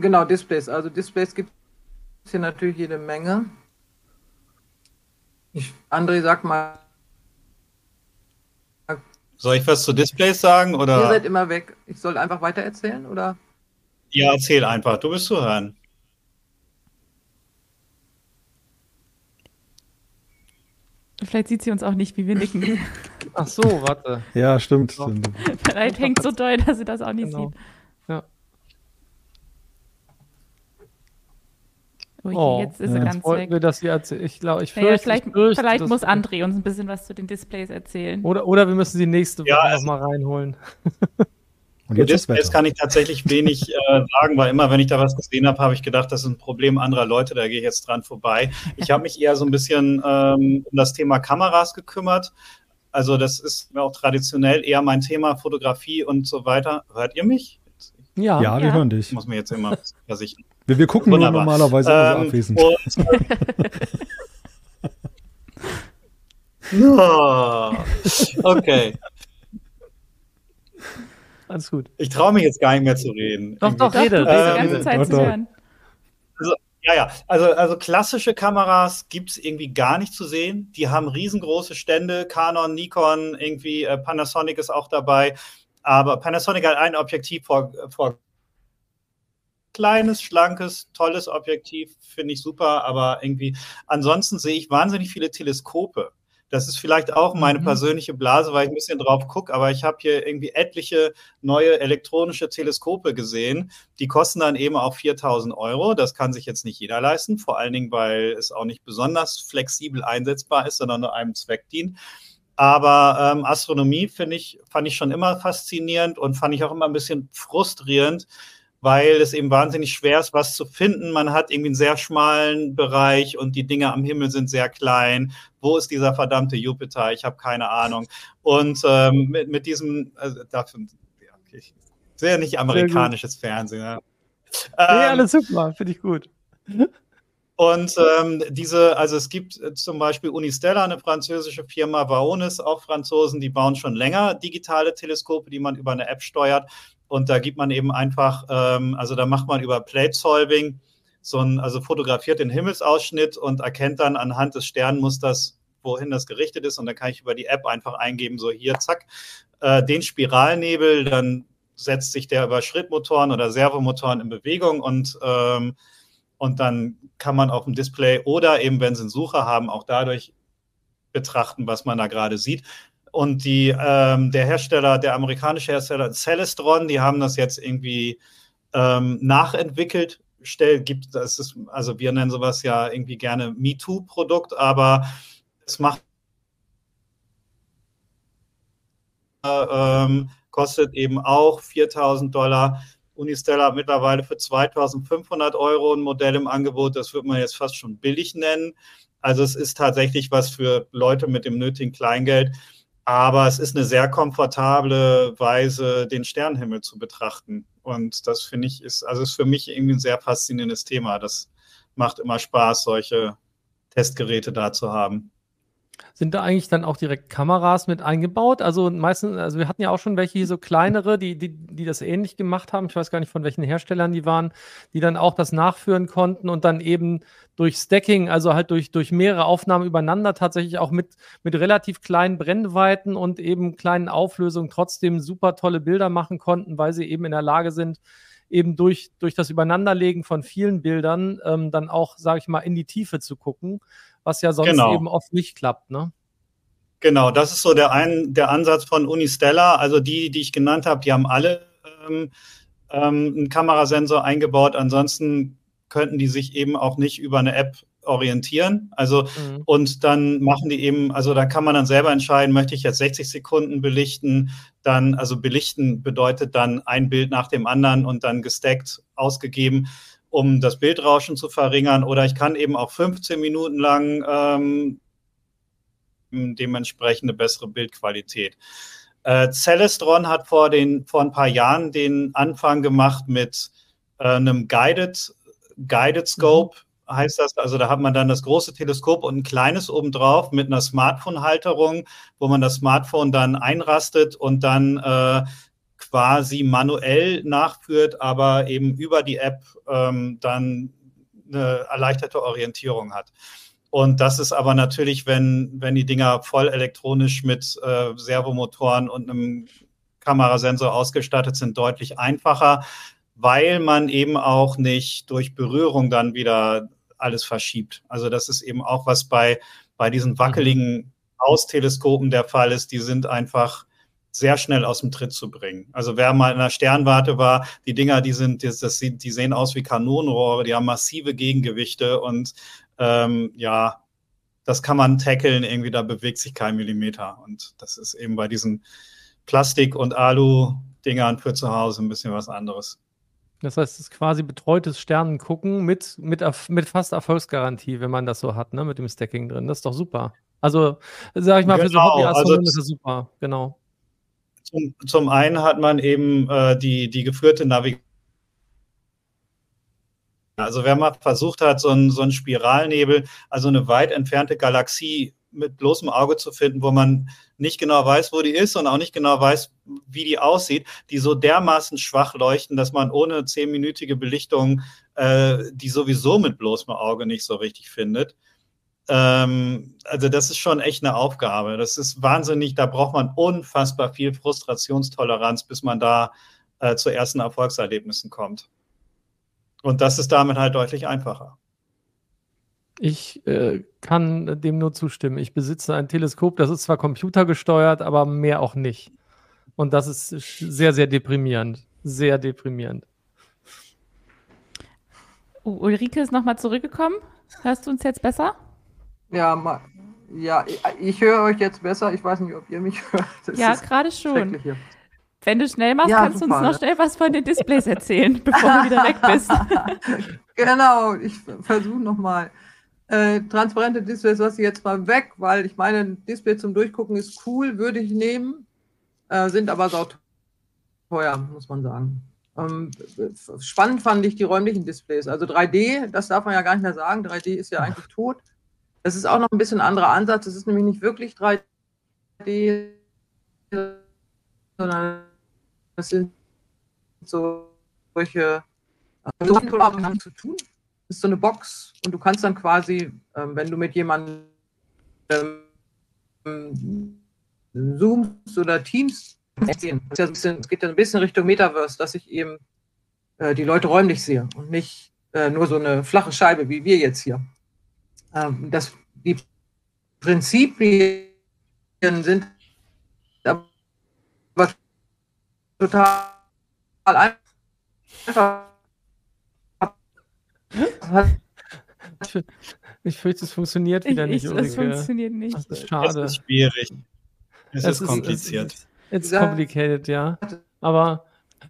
Speaker 3: genau, Displays. Also Displays gibt es hier natürlich jede Menge. Ich, André, sag mal.
Speaker 4: Soll ich was zu Displays sagen? Oder?
Speaker 3: Ihr seid immer weg. Ich soll einfach weiter erzählen, oder?
Speaker 4: Ja, erzähl einfach. Du bist zu hören.
Speaker 1: Vielleicht sieht sie uns auch nicht, wie wir nicken.
Speaker 2: Ach so, warte.
Speaker 5: Ja, stimmt. stimmt.
Speaker 1: Vielleicht hängt so doll, dass sie das auch nicht genau. sieht.
Speaker 2: Okay, oh, jetzt ist ja, sie ganz weg. Wir, dass sie ich glaube, ich fürchte,
Speaker 1: naja, vielleicht, ich fürchte, vielleicht muss André uns ein bisschen was zu den Displays erzählen.
Speaker 2: Oder, oder wir müssen sie nächste Woche ja, also, nochmal reinholen. (laughs)
Speaker 4: Und jetzt, jetzt, kann ich tatsächlich wenig äh, sagen, weil immer, wenn ich da was gesehen habe, habe ich gedacht, das ist ein Problem anderer Leute, da gehe ich jetzt dran vorbei. Ich habe mich eher so ein bisschen ähm, um das Thema Kameras gekümmert. Also das ist auch traditionell eher mein Thema, Fotografie und so weiter. Hört ihr mich?
Speaker 5: Ja, ja wir ja. hören dich. Ich
Speaker 4: muss mir jetzt immer versichern.
Speaker 5: Wir, wir gucken Wunderbar. nur normalerweise ähm, abwesend. Und, (laughs)
Speaker 4: oh, okay.
Speaker 2: Alles gut.
Speaker 4: Ich traue mich jetzt gar nicht mehr zu reden.
Speaker 2: Doch, doch, rede.
Speaker 1: Ähm, die ganze Zeit doch, zu hören.
Speaker 4: Also, ja, ja. Also, also klassische Kameras gibt es irgendwie gar nicht zu sehen. Die haben riesengroße Stände. Canon, Nikon, irgendwie äh, Panasonic ist auch dabei. Aber Panasonic hat ein Objektiv vor, vor kleines, schlankes, tolles Objektiv, finde ich super. Aber irgendwie, ansonsten sehe ich wahnsinnig viele Teleskope. Das ist vielleicht auch meine mhm. persönliche Blase, weil ich ein bisschen drauf gucke, aber ich habe hier irgendwie etliche neue elektronische Teleskope gesehen. Die kosten dann eben auch 4000 Euro. Das kann sich jetzt nicht jeder leisten, vor allen Dingen, weil es auch nicht besonders flexibel einsetzbar ist, sondern nur einem Zweck dient. Aber ähm, Astronomie finde ich, fand ich schon immer faszinierend und fand ich auch immer ein bisschen frustrierend, weil es eben wahnsinnig schwer ist, was zu finden. Man hat irgendwie einen sehr schmalen Bereich und die Dinge am Himmel sind sehr klein. Wo ist dieser verdammte Jupiter? Ich habe keine Ahnung. Und ähm, mit, mit diesem, also dafür, ja, okay, sehr nicht amerikanisches Fernsehen. Ja.
Speaker 2: Ähm, nee, alles super, finde ich gut. (laughs)
Speaker 4: Und ähm, diese, also es gibt äh, zum Beispiel Unistella, eine französische Firma, Vaonis, auch Franzosen, die bauen schon länger digitale Teleskope, die man über eine App steuert. Und da gibt man eben einfach, ähm, also da macht man über Plate Solving so ein, also fotografiert den Himmelsausschnitt und erkennt dann anhand des Sternmusters, wohin das gerichtet ist. Und dann kann ich über die App einfach eingeben, so hier, zack, äh, den Spiralnebel, dann setzt sich der über Schrittmotoren oder Servomotoren in Bewegung und, ähm, und dann kann man auf dem Display oder eben, wenn Sie einen Sucher haben, auch dadurch betrachten, was man da gerade sieht. Und die, ähm, der Hersteller, der amerikanische Hersteller Celestron, die haben das jetzt irgendwie ähm, nachentwickelt. Stell, gibt, das ist, also wir nennen sowas ja irgendwie gerne MeToo-Produkt, aber es macht ähm, kostet eben auch 4000 Dollar. Unistella hat mittlerweile für 2500 Euro ein Modell im Angebot. Das wird man jetzt fast schon billig nennen. Also es ist tatsächlich was für Leute mit dem nötigen Kleingeld. Aber es ist eine sehr komfortable Weise, den Sternenhimmel zu betrachten. Und das finde ich ist, also ist für mich irgendwie ein sehr faszinierendes Thema. Das macht immer Spaß, solche Testgeräte da zu haben.
Speaker 2: Sind da eigentlich dann auch direkt Kameras mit eingebaut? Also meistens, also wir hatten ja auch schon welche hier so kleinere, die, die, die das ähnlich gemacht haben. Ich weiß gar nicht, von welchen Herstellern die waren, die dann auch das nachführen konnten und dann eben durch Stacking, also halt durch, durch mehrere Aufnahmen übereinander tatsächlich auch mit, mit relativ kleinen Brennweiten und eben kleinen Auflösungen trotzdem super tolle Bilder machen konnten, weil sie eben in der Lage sind, eben durch, durch das Übereinanderlegen von vielen Bildern ähm, dann auch, sage ich mal, in die Tiefe zu gucken was ja sonst genau. eben oft nicht klappt, ne?
Speaker 4: Genau, das ist so der, ein, der Ansatz von Unistella. Also die, die ich genannt habe, die haben alle ähm, ähm, einen Kamerasensor eingebaut. Ansonsten könnten die sich eben auch nicht über eine App orientieren. Also mhm. und dann machen die eben, also da kann man dann selber entscheiden, möchte ich jetzt 60 Sekunden belichten, dann, also belichten bedeutet dann ein Bild nach dem anderen und dann gestackt ausgegeben um das Bildrauschen zu verringern. Oder ich kann eben auch 15 Minuten lang ähm, dementsprechend eine bessere Bildqualität. Äh, Celestron hat vor, den, vor ein paar Jahren den Anfang gemacht mit äh, einem Guided, Guided Scope. Mhm. Heißt das, also da hat man dann das große Teleskop und ein kleines obendrauf mit einer Smartphone-Halterung, wo man das Smartphone dann einrastet und dann äh, quasi manuell nachführt, aber eben über die App ähm, dann eine erleichterte Orientierung hat. Und das ist aber natürlich, wenn, wenn die Dinger voll elektronisch mit äh, Servomotoren und einem Kamerasensor ausgestattet sind, deutlich einfacher, weil man eben auch nicht durch Berührung dann wieder alles verschiebt. Also das ist eben auch was bei, bei diesen wackeligen Hausteleskopen der Fall ist. Die sind einfach sehr schnell aus dem Tritt zu bringen. Also wer mal in der Sternwarte war, die Dinger, die sind, das, das, die sehen aus wie Kanonenrohre, die haben massive Gegengewichte und ähm, ja, das kann man tackeln, irgendwie da bewegt sich kein Millimeter. Und das ist eben bei diesen Plastik- und Alu-Dingern für zu Hause ein bisschen was anderes.
Speaker 2: Das heißt, es ist quasi betreutes Sternengucken mit, mit, mit fast Erfolgsgarantie, wenn man das so hat, ne, mit dem Stacking drin. Das ist doch super. Also, sag ich mal, genau, für so genau, Hobbyastronomen also, ist das super, genau.
Speaker 4: Zum, zum einen hat man eben äh, die, die geführte Navigation. Also wer mal versucht hat, so einen so Spiralnebel, also eine weit entfernte Galaxie mit bloßem Auge zu finden, wo man nicht genau weiß, wo die ist und auch nicht genau weiß, wie die aussieht, die so dermaßen schwach leuchten, dass man ohne zehnminütige Belichtung äh, die sowieso mit bloßem Auge nicht so richtig findet. Ähm, also das ist schon echt eine Aufgabe. Das ist wahnsinnig, da braucht man unfassbar viel Frustrationstoleranz, bis man da äh, zu ersten Erfolgserlebnissen kommt. Und das ist damit halt deutlich einfacher.
Speaker 2: Ich äh, kann dem nur zustimmen. Ich besitze ein Teleskop, das ist zwar computergesteuert, aber mehr auch nicht. Und das ist sehr, sehr deprimierend. Sehr deprimierend.
Speaker 1: Oh, Ulrike ist nochmal zurückgekommen. Hörst du uns jetzt besser?
Speaker 3: Ja, ma, ja, ich, ich höre euch jetzt besser. Ich weiß nicht, ob ihr mich (laughs) hört.
Speaker 1: Das ja, gerade schon. Wenn du schnell machst, ja, kannst du uns noch schnell was von den Displays erzählen, (laughs) bevor du wieder weg bist. (laughs)
Speaker 3: genau, ich versuche nochmal. Äh, transparente Displays lasse ich jetzt mal weg, weil ich meine, ein Display zum Durchgucken ist cool, würde ich nehmen, äh, sind aber sau teuer, muss man sagen. Ähm, spannend fand ich die räumlichen Displays. Also 3D, das darf man ja gar nicht mehr sagen. 3D ist ja eigentlich tot. Das ist auch noch ein bisschen anderer Ansatz. Es ist nämlich nicht wirklich 3D, sondern das sind so solche haben zu tun. Das ist so eine Box und du kannst dann quasi, ähm, wenn du mit jemandem ähm, zoomst oder Teams sehen, es geht dann ein bisschen Richtung Metaverse, dass ich eben äh, die Leute räumlich sehe und nicht äh, nur so eine flache Scheibe wie wir jetzt hier. Ähm, das, die Prinzipien sind aber total einfach.
Speaker 2: Ich fürchte, es funktioniert wieder ich, nicht.
Speaker 1: Es funktioniert nicht.
Speaker 4: Das ist schade. Es ist schwierig. Es, es ist kompliziert.
Speaker 2: Es ist complicated, ja. Aber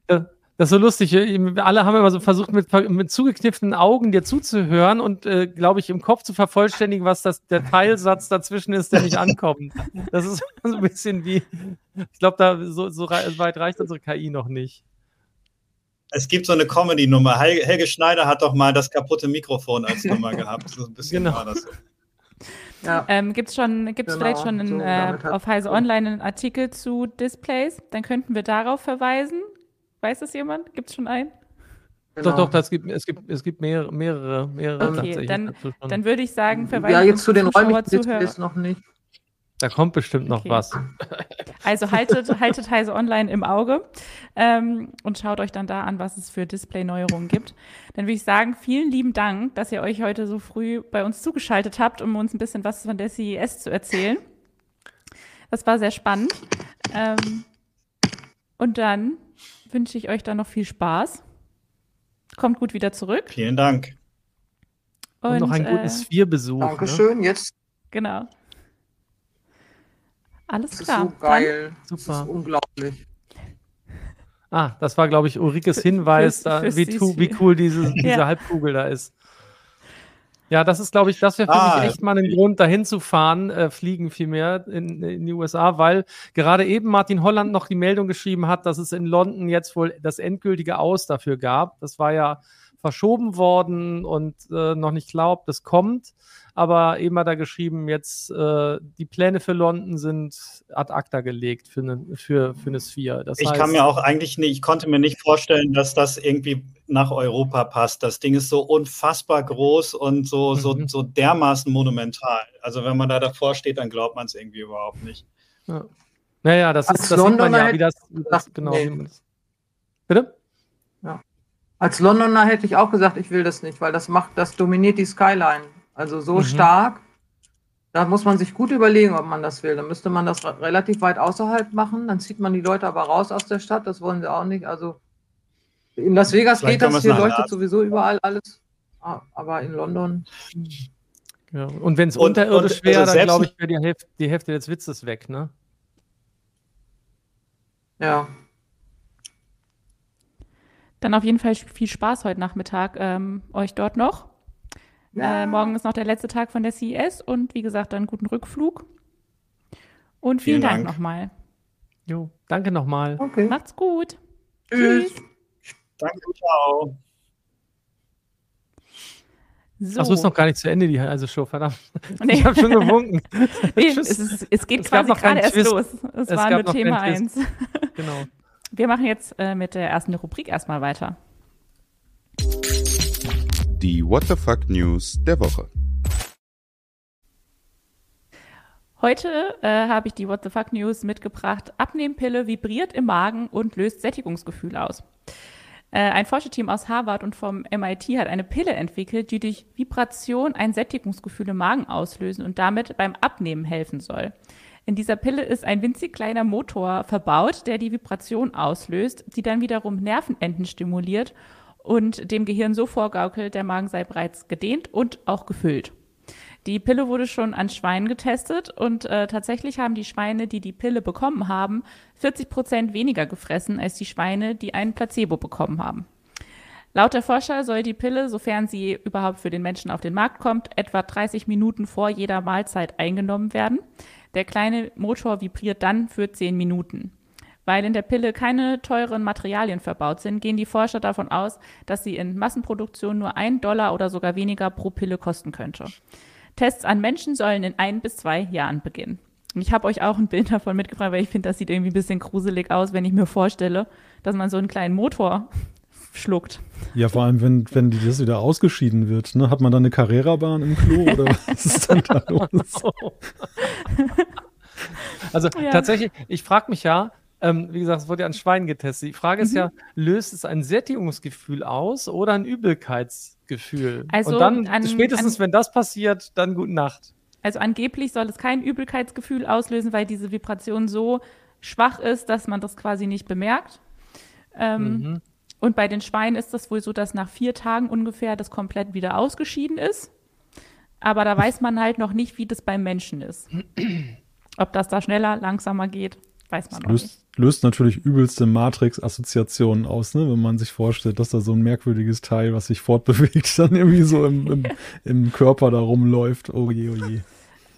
Speaker 2: äh, das ist so lustig. Alle haben immer so versucht, mit, mit zugekniffenen Augen dir zuzuhören und, äh, glaube ich, im Kopf zu vervollständigen, was das, der Teilsatz dazwischen ist, der nicht ankommt. Das ist so ein bisschen wie, ich glaube, da so, so weit reicht unsere KI noch nicht.
Speaker 4: Es gibt so eine Comedy-Nummer. Helge, Helge, Schneider hat doch mal das kaputte Mikrofon als Nummer (laughs) gehabt. So ein bisschen genau. war das so.
Speaker 1: Ja. Ähm, Gibt es schon, gibt's genau, vielleicht schon in, so, äh, auf Heise Online einen Artikel zu Displays? Dann könnten wir darauf verweisen. Weiß das jemand? Gibt es schon einen?
Speaker 2: Genau. Doch, doch, das gibt, es, gibt, es gibt mehrere, mehrere, mehrere
Speaker 1: okay, dann, dann würde ich sagen, verweisen
Speaker 3: Ja, jetzt zu den räumlichen Displays noch nicht.
Speaker 2: Da kommt bestimmt noch okay. was. (laughs)
Speaker 1: Also haltet, haltet Heise Online im Auge ähm, und schaut euch dann da an, was es für Display-Neuerungen gibt. Dann würde ich sagen, vielen lieben Dank, dass ihr euch heute so früh bei uns zugeschaltet habt, um uns ein bisschen was von der CES zu erzählen. Das war sehr spannend. Ähm, und dann wünsche ich euch dann noch viel Spaß. Kommt gut wieder zurück.
Speaker 4: Vielen Dank.
Speaker 2: Und, und noch einen guten äh, Sphere-Besuch.
Speaker 3: Ne? Dankeschön.
Speaker 2: Ne?
Speaker 3: Jetzt.
Speaker 1: Genau. Alles
Speaker 3: das
Speaker 1: klar.
Speaker 3: Ist so geil.
Speaker 2: Dann, super. Das
Speaker 3: ist unglaublich.
Speaker 2: Ah, das war, glaube ich, Ulrikes Hinweis, da, wie, tu, wie, cool diese, (laughs) diese ja. Halbkugel da ist. Ja, das ist, glaube ich, das wäre für ah, mich echt mal ein Grund, dahin zu fahren, äh, fliegen vielmehr in, in die USA, weil gerade eben Martin Holland noch die Meldung geschrieben hat, dass es in London jetzt wohl das endgültige Aus dafür gab. Das war ja verschoben worden und äh, noch nicht klar, ob das kommt. Aber eben hat er geschrieben, jetzt äh, die Pläne für London sind ad acta gelegt für eine, für, für eine Sphere.
Speaker 4: Das ich heißt, kann mir auch eigentlich nicht, ich konnte mir nicht vorstellen, dass das irgendwie nach Europa passt. Das Ding ist so unfassbar groß und so, mhm. so, so dermaßen monumental. Also wenn man da davor steht, dann glaubt man es irgendwie überhaupt nicht.
Speaker 2: Ja. Naja, das ist das sieht man ja, wie das, wie das genau. Nee. Bitte?
Speaker 3: Als Londoner hätte ich auch gesagt, ich will das nicht, weil das macht, das dominiert die Skyline. Also so mhm. stark. Da muss man sich gut überlegen, ob man das will. Dann müsste man das relativ weit außerhalb machen. Dann zieht man die Leute aber raus aus der Stadt. Das wollen sie auch nicht. Also in Las Vegas Vielleicht geht das. Hier leuchtet sowieso überall alles. Ah, aber in London. Hm.
Speaker 2: Ja, und wenn es unterirdisch wäre, also dann glaube ich, wäre die Hälfte, die Hälfte des Witzes weg, ne?
Speaker 3: Ja.
Speaker 1: Dann auf jeden Fall viel Spaß heute Nachmittag ähm, euch dort noch. Ja. Äh, morgen ist noch der letzte Tag von der CES und wie gesagt, dann guten Rückflug. Und vielen, vielen Dank, Dank nochmal.
Speaker 2: Jo, danke nochmal.
Speaker 1: Okay. Macht's gut.
Speaker 4: Tschüss. Tschüss. Danke, ciao.
Speaker 2: So. Achso, ist noch gar nicht zu Ende, die also Show, verdammt. (laughs) Nee. Ich habe schon gewunken. (laughs)
Speaker 1: nee, es, ist, es, geht es quasi gerade erst los. Es, es war nur Thema 1. genau. (laughs) Wir machen jetzt äh, mit der ersten Rubrik erstmal weiter.
Speaker 6: Die What the Fuck News der Woche.
Speaker 1: Heute äh, habe ich die What the Fuck News mitgebracht. Abnehmpille vibriert im Magen und löst Sättigungsgefühl aus. Äh, ein Forscherteam aus Harvard und vom MIT hat eine Pille entwickelt, die durch Vibration ein Sättigungsgefühl im Magen auslösen und damit beim Abnehmen helfen soll. In dieser Pille ist ein winzig kleiner Motor verbaut, der die Vibration auslöst, die dann wiederum Nervenenden stimuliert und dem Gehirn so vorgaukelt, der Magen sei bereits gedehnt und auch gefüllt. Die Pille wurde schon an Schweinen getestet und äh, tatsächlich haben die Schweine, die die Pille bekommen haben, 40 Prozent weniger gefressen als die Schweine, die ein Placebo bekommen haben. Laut der Forscher soll die Pille, sofern sie überhaupt für den Menschen auf den Markt kommt, etwa 30 Minuten vor jeder Mahlzeit eingenommen werden. Der kleine Motor vibriert dann für 10 Minuten. Weil in der Pille keine teuren Materialien verbaut sind, gehen die Forscher davon aus, dass sie in Massenproduktion nur ein Dollar oder sogar weniger pro Pille kosten könnte. Tests an Menschen sollen in ein bis zwei Jahren beginnen. Ich habe euch auch ein Bild davon mitgebracht, weil ich finde, das sieht irgendwie ein bisschen gruselig aus, wenn ich mir vorstelle, dass man so einen kleinen Motor (laughs) schluckt.
Speaker 5: Ja, vor allem, wenn, wenn das wieder ausgeschieden wird. Ne? Hat man dann eine Carrera-Bahn im Klo oder (laughs) was ist dann da los?
Speaker 2: also ja. tatsächlich, ich frage mich ja, ähm, wie gesagt, es wurde ja an Schweinen getestet. Die Frage mhm. ist ja, löst es ein Sättigungsgefühl aus oder ein Übelkeitsgefühl? Also Und dann, an, spätestens an, wenn das passiert, dann gute Nacht.
Speaker 1: Also angeblich soll es kein Übelkeitsgefühl auslösen, weil diese Vibration so schwach ist, dass man das quasi nicht bemerkt. Ähm, mhm. Und bei den Schweinen ist das wohl so, dass nach vier Tagen ungefähr das komplett wieder ausgeschieden ist. Aber da weiß man halt noch nicht, wie das beim Menschen ist. Ob das da schneller, langsamer geht, weiß man
Speaker 5: löst,
Speaker 1: nicht
Speaker 5: löst natürlich übelste Matrix-Assoziationen aus, ne? wenn man sich vorstellt, dass da so ein merkwürdiges Teil, was sich fortbewegt, (laughs) dann irgendwie so im, im, im Körper da rumläuft. Oh je, oh je.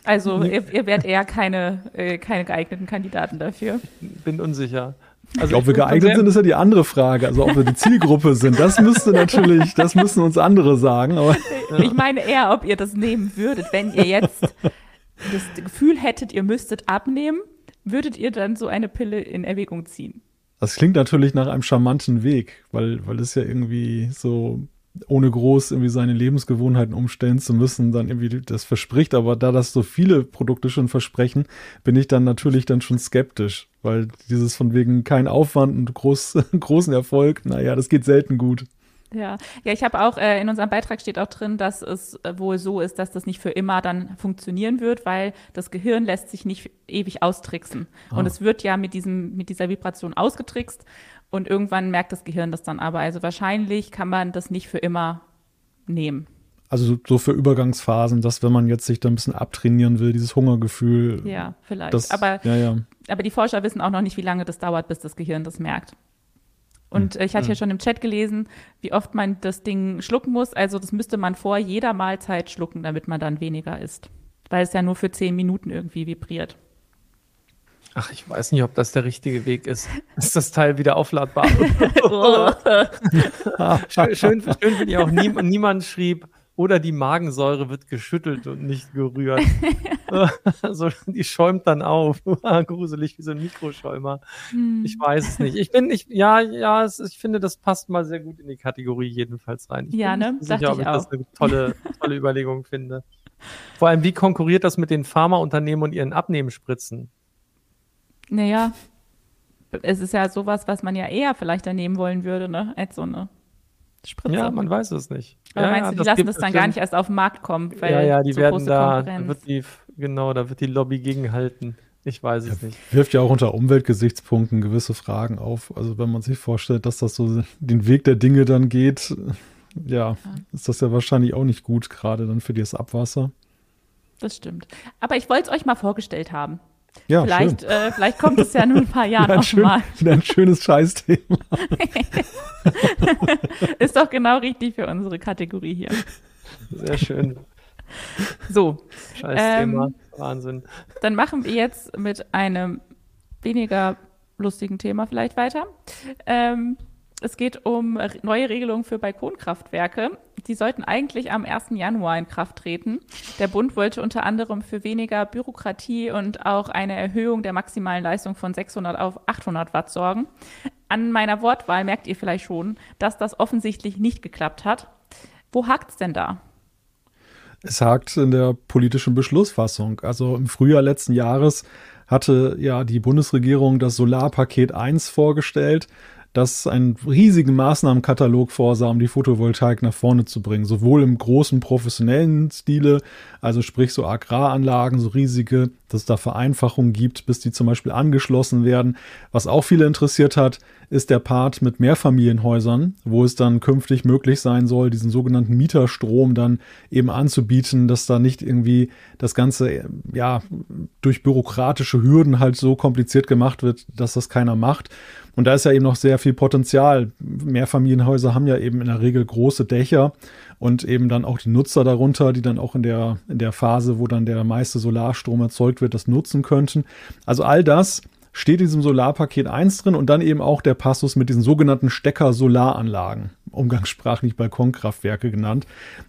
Speaker 1: Also ihr, ihr werdet eher keine, äh, keine geeigneten Kandidaten dafür.
Speaker 2: Bin unsicher.
Speaker 5: Also ob wir geeignet sind, ist ja die andere Frage. Also ob wir die Zielgruppe sind, das müsste natürlich, das müssen uns andere sagen. Aber (laughs)
Speaker 1: ich meine eher, ob ihr das nehmen würdet, wenn ihr jetzt das Gefühl hättet, ihr müsstet abnehmen würdet ihr dann so eine Pille in Erwägung ziehen?
Speaker 5: Das klingt natürlich nach einem charmanten Weg, weil, weil es ja irgendwie so ohne groß irgendwie seine Lebensgewohnheiten umstellen zu müssen, dann irgendwie das verspricht. Aber da das so viele Produkte schon versprechen, bin ich dann natürlich dann schon skeptisch, weil dieses von wegen kein Aufwand und groß, (laughs) großen Erfolg, naja, das geht selten gut.
Speaker 1: Ja, ja, ich habe auch, äh, in unserem Beitrag steht auch drin, dass es äh, wohl so ist, dass das nicht für immer dann funktionieren wird, weil das Gehirn lässt sich nicht ewig austricksen. Ah. Und es wird ja mit diesem, mit dieser Vibration ausgetrickst und irgendwann merkt das Gehirn das dann aber. Also wahrscheinlich kann man das nicht für immer nehmen.
Speaker 5: Also so für Übergangsphasen, dass wenn man jetzt sich da ein bisschen abtrainieren will, dieses Hungergefühl.
Speaker 1: Ja, vielleicht. Das, aber, ja, ja. aber die Forscher wissen auch noch nicht, wie lange das dauert, bis das Gehirn das merkt. Und äh, ich hatte ja schon im Chat gelesen, wie oft man das Ding schlucken muss. Also das müsste man vor jeder Mahlzeit schlucken, damit man dann weniger isst. Weil es ja nur für zehn Minuten irgendwie vibriert.
Speaker 2: Ach, ich weiß nicht, ob das der richtige Weg ist. (laughs) Ist das Teil wieder aufladbar? (laughs) (laughs) schön, schön, schön finde ich auch, nie, niemand schrieb, oder die Magensäure wird geschüttelt und nicht gerührt. (laughs) also, die schäumt dann auf. (laughs) Gruselig wie so ein Mikroschäumer. Hm. Ich weiß es nicht. Ich bin, ich, ja, ja, es, ich finde, das passt mal sehr gut in die Kategorie jedenfalls rein. Ich
Speaker 1: ja, bin
Speaker 2: ne?
Speaker 1: sicher, ob ich,
Speaker 2: ich das eine tolle, tolle Überlegung finde. Vor allem, wie konkurriert das mit den Pharmaunternehmen und ihren Abnehmenspritzen?
Speaker 1: Naja, es ist ja sowas, was man ja eher vielleicht daneben wollen würde, ne, als so eine
Speaker 2: Spritze. Ja, man weiß es nicht.
Speaker 1: Aber
Speaker 2: ja,
Speaker 1: meinst du, die lassen das dann gar nicht erst auf den Markt kommen?
Speaker 2: ja, ja, die so werden da, da wird die, genau, da wird die Lobby gegenhalten. Ich weiß es ja, nicht.
Speaker 5: Wirft ja auch unter Umweltgesichtspunkten gewisse Fragen auf. Also wenn man sich vorstellt, dass das so den Weg der Dinge dann geht, ja, ja. ist das ja wahrscheinlich auch nicht gut, gerade dann für das Abwasser.
Speaker 1: Das stimmt. Aber ich wollte es euch mal vorgestellt haben.
Speaker 5: Ja,
Speaker 1: vielleicht, äh, vielleicht kommt es ja in ein paar (laughs) Jahren nochmal.
Speaker 5: Wieder ein schönes Scheißthema. (laughs)
Speaker 1: Ist doch genau richtig für unsere Kategorie hier.
Speaker 2: Sehr schön.
Speaker 1: So.
Speaker 2: Scheißthema. Ähm, Wahnsinn.
Speaker 1: Dann machen wir jetzt mit einem weniger lustigen Thema vielleicht weiter. Ähm, es geht um neue Regelungen für Balkonkraftwerke. Die sollten eigentlich am 1. Januar in Kraft treten. Der Bund wollte unter anderem für weniger Bürokratie und auch eine Erhöhung der maximalen Leistung von 600 auf 800 Watt sorgen. An meiner Wortwahl merkt ihr vielleicht schon, dass das offensichtlich nicht geklappt hat. Wo hakt es denn da?
Speaker 5: Es hakt in der politischen Beschlussfassung. Also im Frühjahr letzten Jahres hatte ja die Bundesregierung das Solarpaket 1 vorgestellt das einen riesigen Maßnahmenkatalog vorsah, um die Photovoltaik nach vorne zu bringen. Sowohl im großen professionellen Stile, also sprich so Agraranlagen, so riesige, dass es da Vereinfachungen gibt, bis die zum Beispiel angeschlossen werden. Was auch viele interessiert hat, ist der Part mit Mehrfamilienhäusern, wo es dann künftig möglich sein soll, diesen sogenannten Mieterstrom dann eben anzubieten, dass da nicht irgendwie das Ganze ja durch bürokratische Hürden halt so kompliziert gemacht wird, dass das keiner macht. Und da ist ja eben noch sehr viel Potenzial. Mehrfamilienhäuser haben ja eben in der Regel große Dächer und eben dann auch die Nutzer darunter, die dann auch in der, in der Phase, wo dann der meiste Solarstrom erzeugt wird, das nutzen könnten. Also all das steht in diesem Solarpaket 1 drin und dann eben auch der Passus mit diesen sogenannten Stecker-Solaranlagen, umgangssprachlich Balkonkraftwerke genannt,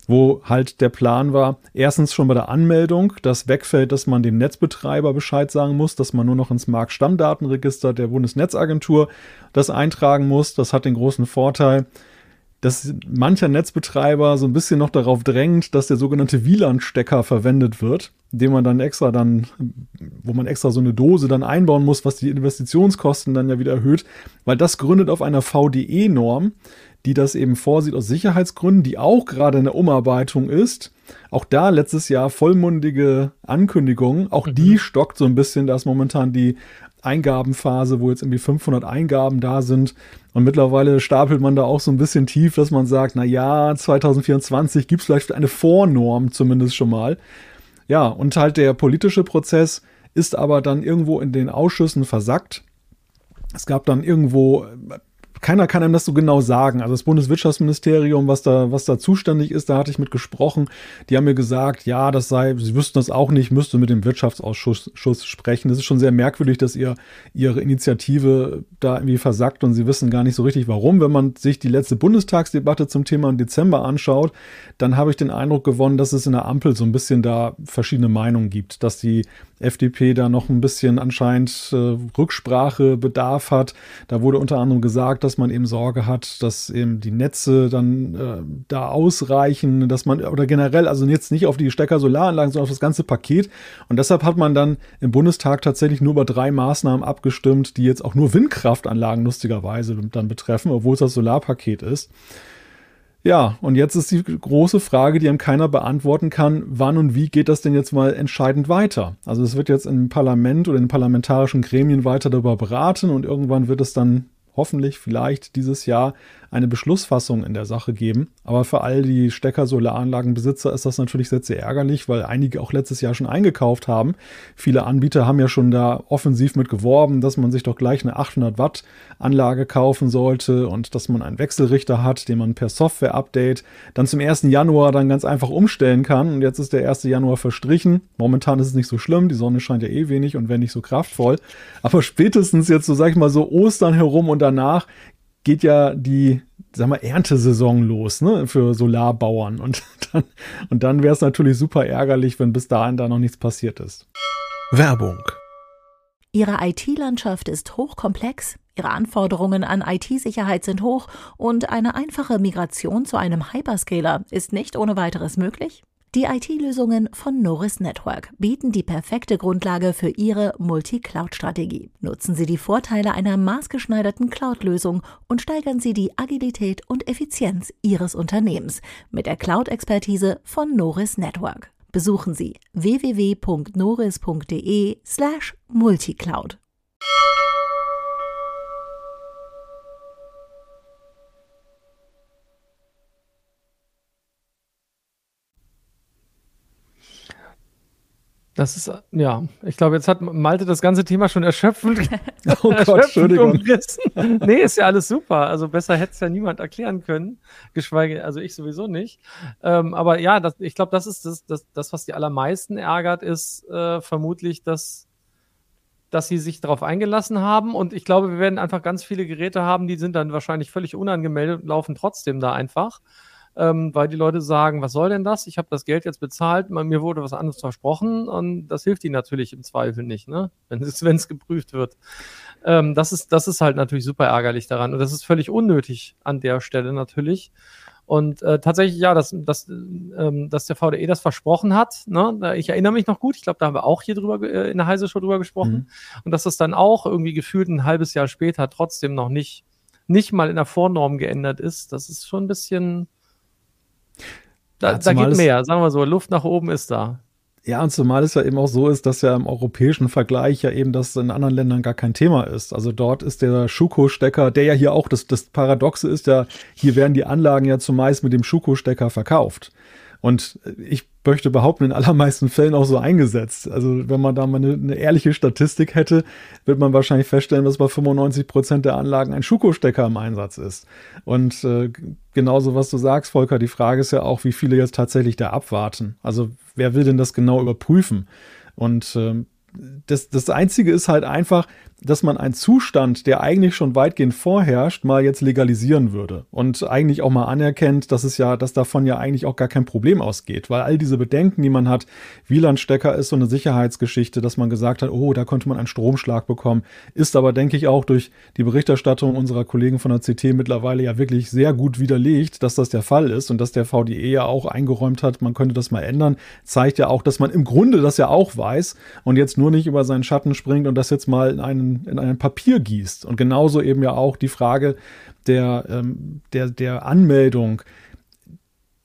Speaker 5: wo halt der Plan war, erstens schon bei der Anmeldung, dass wegfällt, dass man dem Netzbetreiber Bescheid sagen muss, dass man nur noch ins Marktstammdatenregister der Bundesnetzagentur das eintragen muss. Das hat den großen Vorteil, dass mancher Netzbetreiber so ein bisschen noch darauf drängt, dass der sogenannte WLAN-Stecker verwendet wird, den man dann extra dann, wo man extra so eine Dose dann einbauen muss, was die Investitionskosten dann ja wieder erhöht, weil das gründet auf einer VDE-Norm, die das eben vorsieht aus Sicherheitsgründen, die auch gerade in der Umarbeitung ist. Auch da letztes Jahr vollmundige Ankündigungen. Auch mhm. die stockt so ein bisschen. Da ist momentan die Eingabenphase, wo jetzt irgendwie 500 Eingaben da sind. Und mittlerweile stapelt man da auch so ein bisschen tief, dass man sagt, na ja, 2024 gibt es vielleicht eine Vornorm zumindest schon mal. Ja, und halt der politische Prozess ist aber dann irgendwo in den Ausschüssen versackt. Es gab dann irgendwo keiner kann einem das so genau sagen. Also das Bundeswirtschaftsministerium, was da, was da zuständig ist, da hatte ich mit gesprochen. Die haben mir gesagt, ja, das sei, sie wüssten das auch nicht, müsste mit dem Wirtschaftsausschuss sprechen. Das ist schon sehr merkwürdig, dass ihr ihre Initiative da irgendwie versackt und sie wissen gar nicht so richtig warum. Wenn man sich die letzte Bundestagsdebatte zum Thema im Dezember anschaut, dann habe ich den Eindruck gewonnen, dass es in der Ampel so ein bisschen da verschiedene Meinungen gibt, dass die FDP da noch ein bisschen anscheinend äh, Rücksprachebedarf hat. Da wurde unter anderem gesagt, dass man eben Sorge hat, dass eben die Netze dann äh, da ausreichen, dass man oder generell also jetzt nicht auf die Stecker-Solaranlagen, sondern auf das ganze Paket. Und deshalb hat man dann im Bundestag tatsächlich nur über drei Maßnahmen abgestimmt, die jetzt auch nur Windkraftanlagen lustigerweise dann betreffen, obwohl es das Solarpaket ist. Ja, und jetzt ist die große Frage, die einem keiner beantworten kann, wann und wie geht das denn jetzt mal entscheidend weiter? Also es wird jetzt im Parlament oder in parlamentarischen Gremien weiter darüber beraten und irgendwann wird es dann hoffentlich vielleicht dieses Jahr eine Beschlussfassung in der Sache geben. Aber für all die Stecker-Solaranlagenbesitzer ist das natürlich sehr, sehr ärgerlich, weil einige auch letztes Jahr schon eingekauft haben. Viele Anbieter haben ja schon da offensiv mit geworben, dass man sich doch gleich eine 800 Watt Anlage kaufen sollte und dass man einen Wechselrichter hat, den man per Software-Update dann zum 1. Januar dann ganz einfach umstellen kann. Und jetzt ist der 1. Januar verstrichen. Momentan ist es nicht so schlimm, die Sonne scheint ja eh wenig und wenn nicht so kraftvoll. Aber spätestens jetzt so, sag ich mal, so Ostern herum und danach geht ja die, sag mal, Erntesaison los, ne, für Solarbauern. Und (laughs) dann, und dann wäre es natürlich super ärgerlich, wenn bis dahin da noch nichts passiert ist.
Speaker 7: Werbung. Ihre IT-Landschaft ist hochkomplex, Ihre Anforderungen an IT-Sicherheit sind hoch und eine einfache Migration zu einem Hyperscaler ist nicht ohne weiteres möglich? Die IT-Lösungen von Norris Network bieten die perfekte Grundlage für Ihre Multi-Cloud-Strategie. Nutzen Sie die Vorteile einer maßgeschneiderten Cloud-Lösung und steigern Sie die Agilität und Effizienz Ihres Unternehmens mit der Cloud-Expertise von Norris Network. Besuchen Sie www.noris.de slash multicloud.
Speaker 2: Das ist, ja, ich glaube, jetzt hat Malte das ganze Thema schon erschöpfend, (laughs) (laughs)
Speaker 5: oh Gott, erschöpfend
Speaker 2: umrissen. nee, ist ja alles super. Also besser hätte es ja niemand erklären können, geschweige, also ich sowieso nicht. Ähm, aber ja, das, ich glaube, das ist das, das, das, was die allermeisten ärgert, ist äh, vermutlich, dass, dass sie sich darauf eingelassen haben. Und ich glaube, wir werden einfach ganz viele Geräte haben, die sind dann wahrscheinlich völlig unangemeldet und laufen trotzdem da einfach ähm, weil die Leute sagen, was soll denn das? Ich habe das Geld jetzt bezahlt, mir wurde was anderes versprochen und das hilft ihnen natürlich im Zweifel nicht, ne? (laughs) wenn es geprüft wird. Ähm, das, ist, das ist halt natürlich super ärgerlich daran und das ist völlig unnötig an der Stelle natürlich. Und äh, tatsächlich, ja, dass, dass, ähm, dass der VDE das versprochen hat. Ne? Ich erinnere mich noch gut, ich glaube, da haben wir auch hier drüber äh, in der Heise Show drüber gesprochen. Mhm. Und dass das dann auch irgendwie gefühlt ein halbes Jahr später trotzdem noch nicht, nicht mal in der Vornorm geändert ist, das ist schon ein bisschen, da, ja, da geht mehr, sagen wir so, Luft nach oben ist da.
Speaker 5: Ja, und zumal es ja eben auch so ist, dass ja im europäischen Vergleich ja eben das in anderen Ländern gar kein Thema ist. Also dort ist der Schuko-Stecker, der ja hier auch, das, das Paradoxe ist ja, hier werden die Anlagen ja zumeist mit dem Schuko-Stecker verkauft. Und ich möchte behaupten, in allermeisten Fällen auch so eingesetzt. Also wenn man da mal eine, eine ehrliche Statistik hätte, wird man wahrscheinlich feststellen, dass bei 95 Prozent der Anlagen ein Schuko-Stecker im Einsatz ist. Und äh, genauso, was du sagst, Volker, die Frage ist ja auch, wie viele jetzt tatsächlich da abwarten. Also wer will denn das genau überprüfen? Und äh, das, das Einzige ist halt einfach, dass man einen Zustand, der eigentlich schon weitgehend vorherrscht, mal jetzt legalisieren würde und eigentlich auch mal anerkennt, dass es ja, dass davon ja eigentlich auch gar kein Problem ausgeht, weil all diese Bedenken, die man hat, WLAN-Stecker ist so eine Sicherheitsgeschichte, dass man gesagt hat, oh, da konnte man einen Stromschlag bekommen, ist aber, denke ich, auch durch die Berichterstattung unserer Kollegen von der CT mittlerweile ja wirklich sehr gut widerlegt, dass das der Fall ist und dass der VDE ja auch eingeräumt hat, man könnte das mal ändern, zeigt ja auch, dass man im Grunde das ja auch weiß und jetzt nur nicht über seinen Schatten springt und das jetzt mal in einen in, ein Papier gießt. Und genauso eben ja auch die Frage der, ähm, der, der Anmeldung.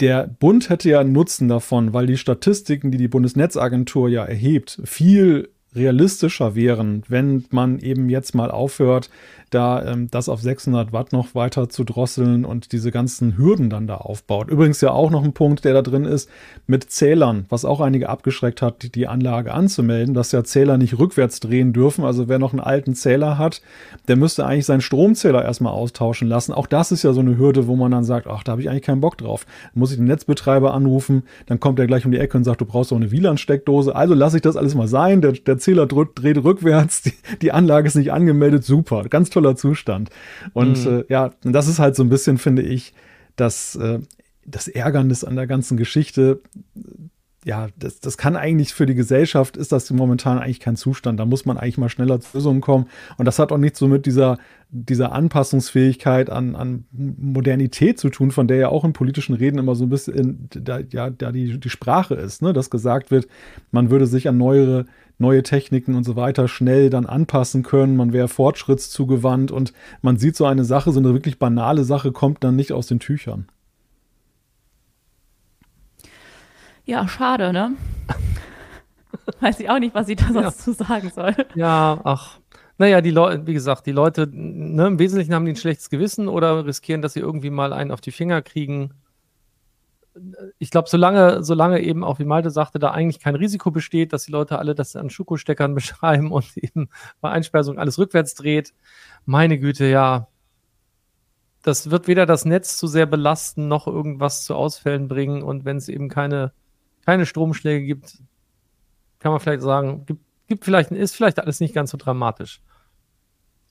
Speaker 5: Der Bund hätte ja einen Nutzen davon, weil die Statistiken, die die Bundesnetzagentur ja erhebt, viel realistischer wären, wenn man eben jetzt mal aufhört, da ähm, das auf 600 Watt noch weiter zu drosseln und diese ganzen Hürden dann da aufbaut. Übrigens ja auch noch ein Punkt, der da drin ist, mit Zählern, was auch einige abgeschreckt hat, die, Anlage anzumelden, dass ja Zähler nicht rückwärts drehen dürfen. Also wer noch einen alten Zähler hat, der müsste eigentlich seinen Stromzähler erstmal austauschen lassen. Auch das ist ja so eine Hürde, wo man dann sagt, ach, da habe ich eigentlich keinen Bock drauf. Dann muss ich den Netzbetreiber anrufen, dann kommt er gleich um die Ecke und sagt, du brauchst doch eine WLAN-Steckdose. Also lasse ich das alles mal sein. Der, der Zähler dreht, dreht rückwärts, die, die Anlage ist nicht angemeldet, super. Ganz toll toller Zustand. Und mhm. äh, ja, das ist halt so ein bisschen, finde ich, das, äh, das Ärgernis an der ganzen Geschichte. Ja, das, das kann eigentlich für die Gesellschaft, ist das momentan eigentlich kein Zustand. Da muss man eigentlich mal schneller zu Lösungen kommen. Und das hat auch nichts so mit dieser, dieser Anpassungsfähigkeit an, an Modernität zu tun, von der ja auch in politischen Reden immer so ein bisschen da, ja, da die, die Sprache ist, ne? dass gesagt wird, man würde sich an neuere neue Techniken und so weiter schnell dann anpassen können. Man wäre fortschrittszugewandt und man sieht so eine Sache, so eine wirklich banale Sache kommt dann nicht aus den Tüchern.
Speaker 1: Ja, schade, ne? (laughs) Weiß ich auch nicht, was ich da sonst ja. zu sagen soll.
Speaker 2: Ja, ach. Naja, die Leute, wie gesagt, die Leute, ne, im Wesentlichen haben die ein schlechtes Gewissen oder riskieren, dass sie irgendwie mal einen auf die Finger kriegen ich glaube, solange, solange eben auch, wie Malte sagte, da eigentlich kein Risiko besteht, dass die Leute alle das an Schuko-Steckern (laughs) beschreiben und eben bei Einspeisung alles rückwärts dreht, meine Güte, ja, das wird weder das Netz zu sehr belasten, noch irgendwas zu Ausfällen bringen. Und wenn es eben keine, keine Stromschläge gibt, kann man vielleicht sagen, gibt, gibt vielleicht, ist vielleicht alles nicht ganz so dramatisch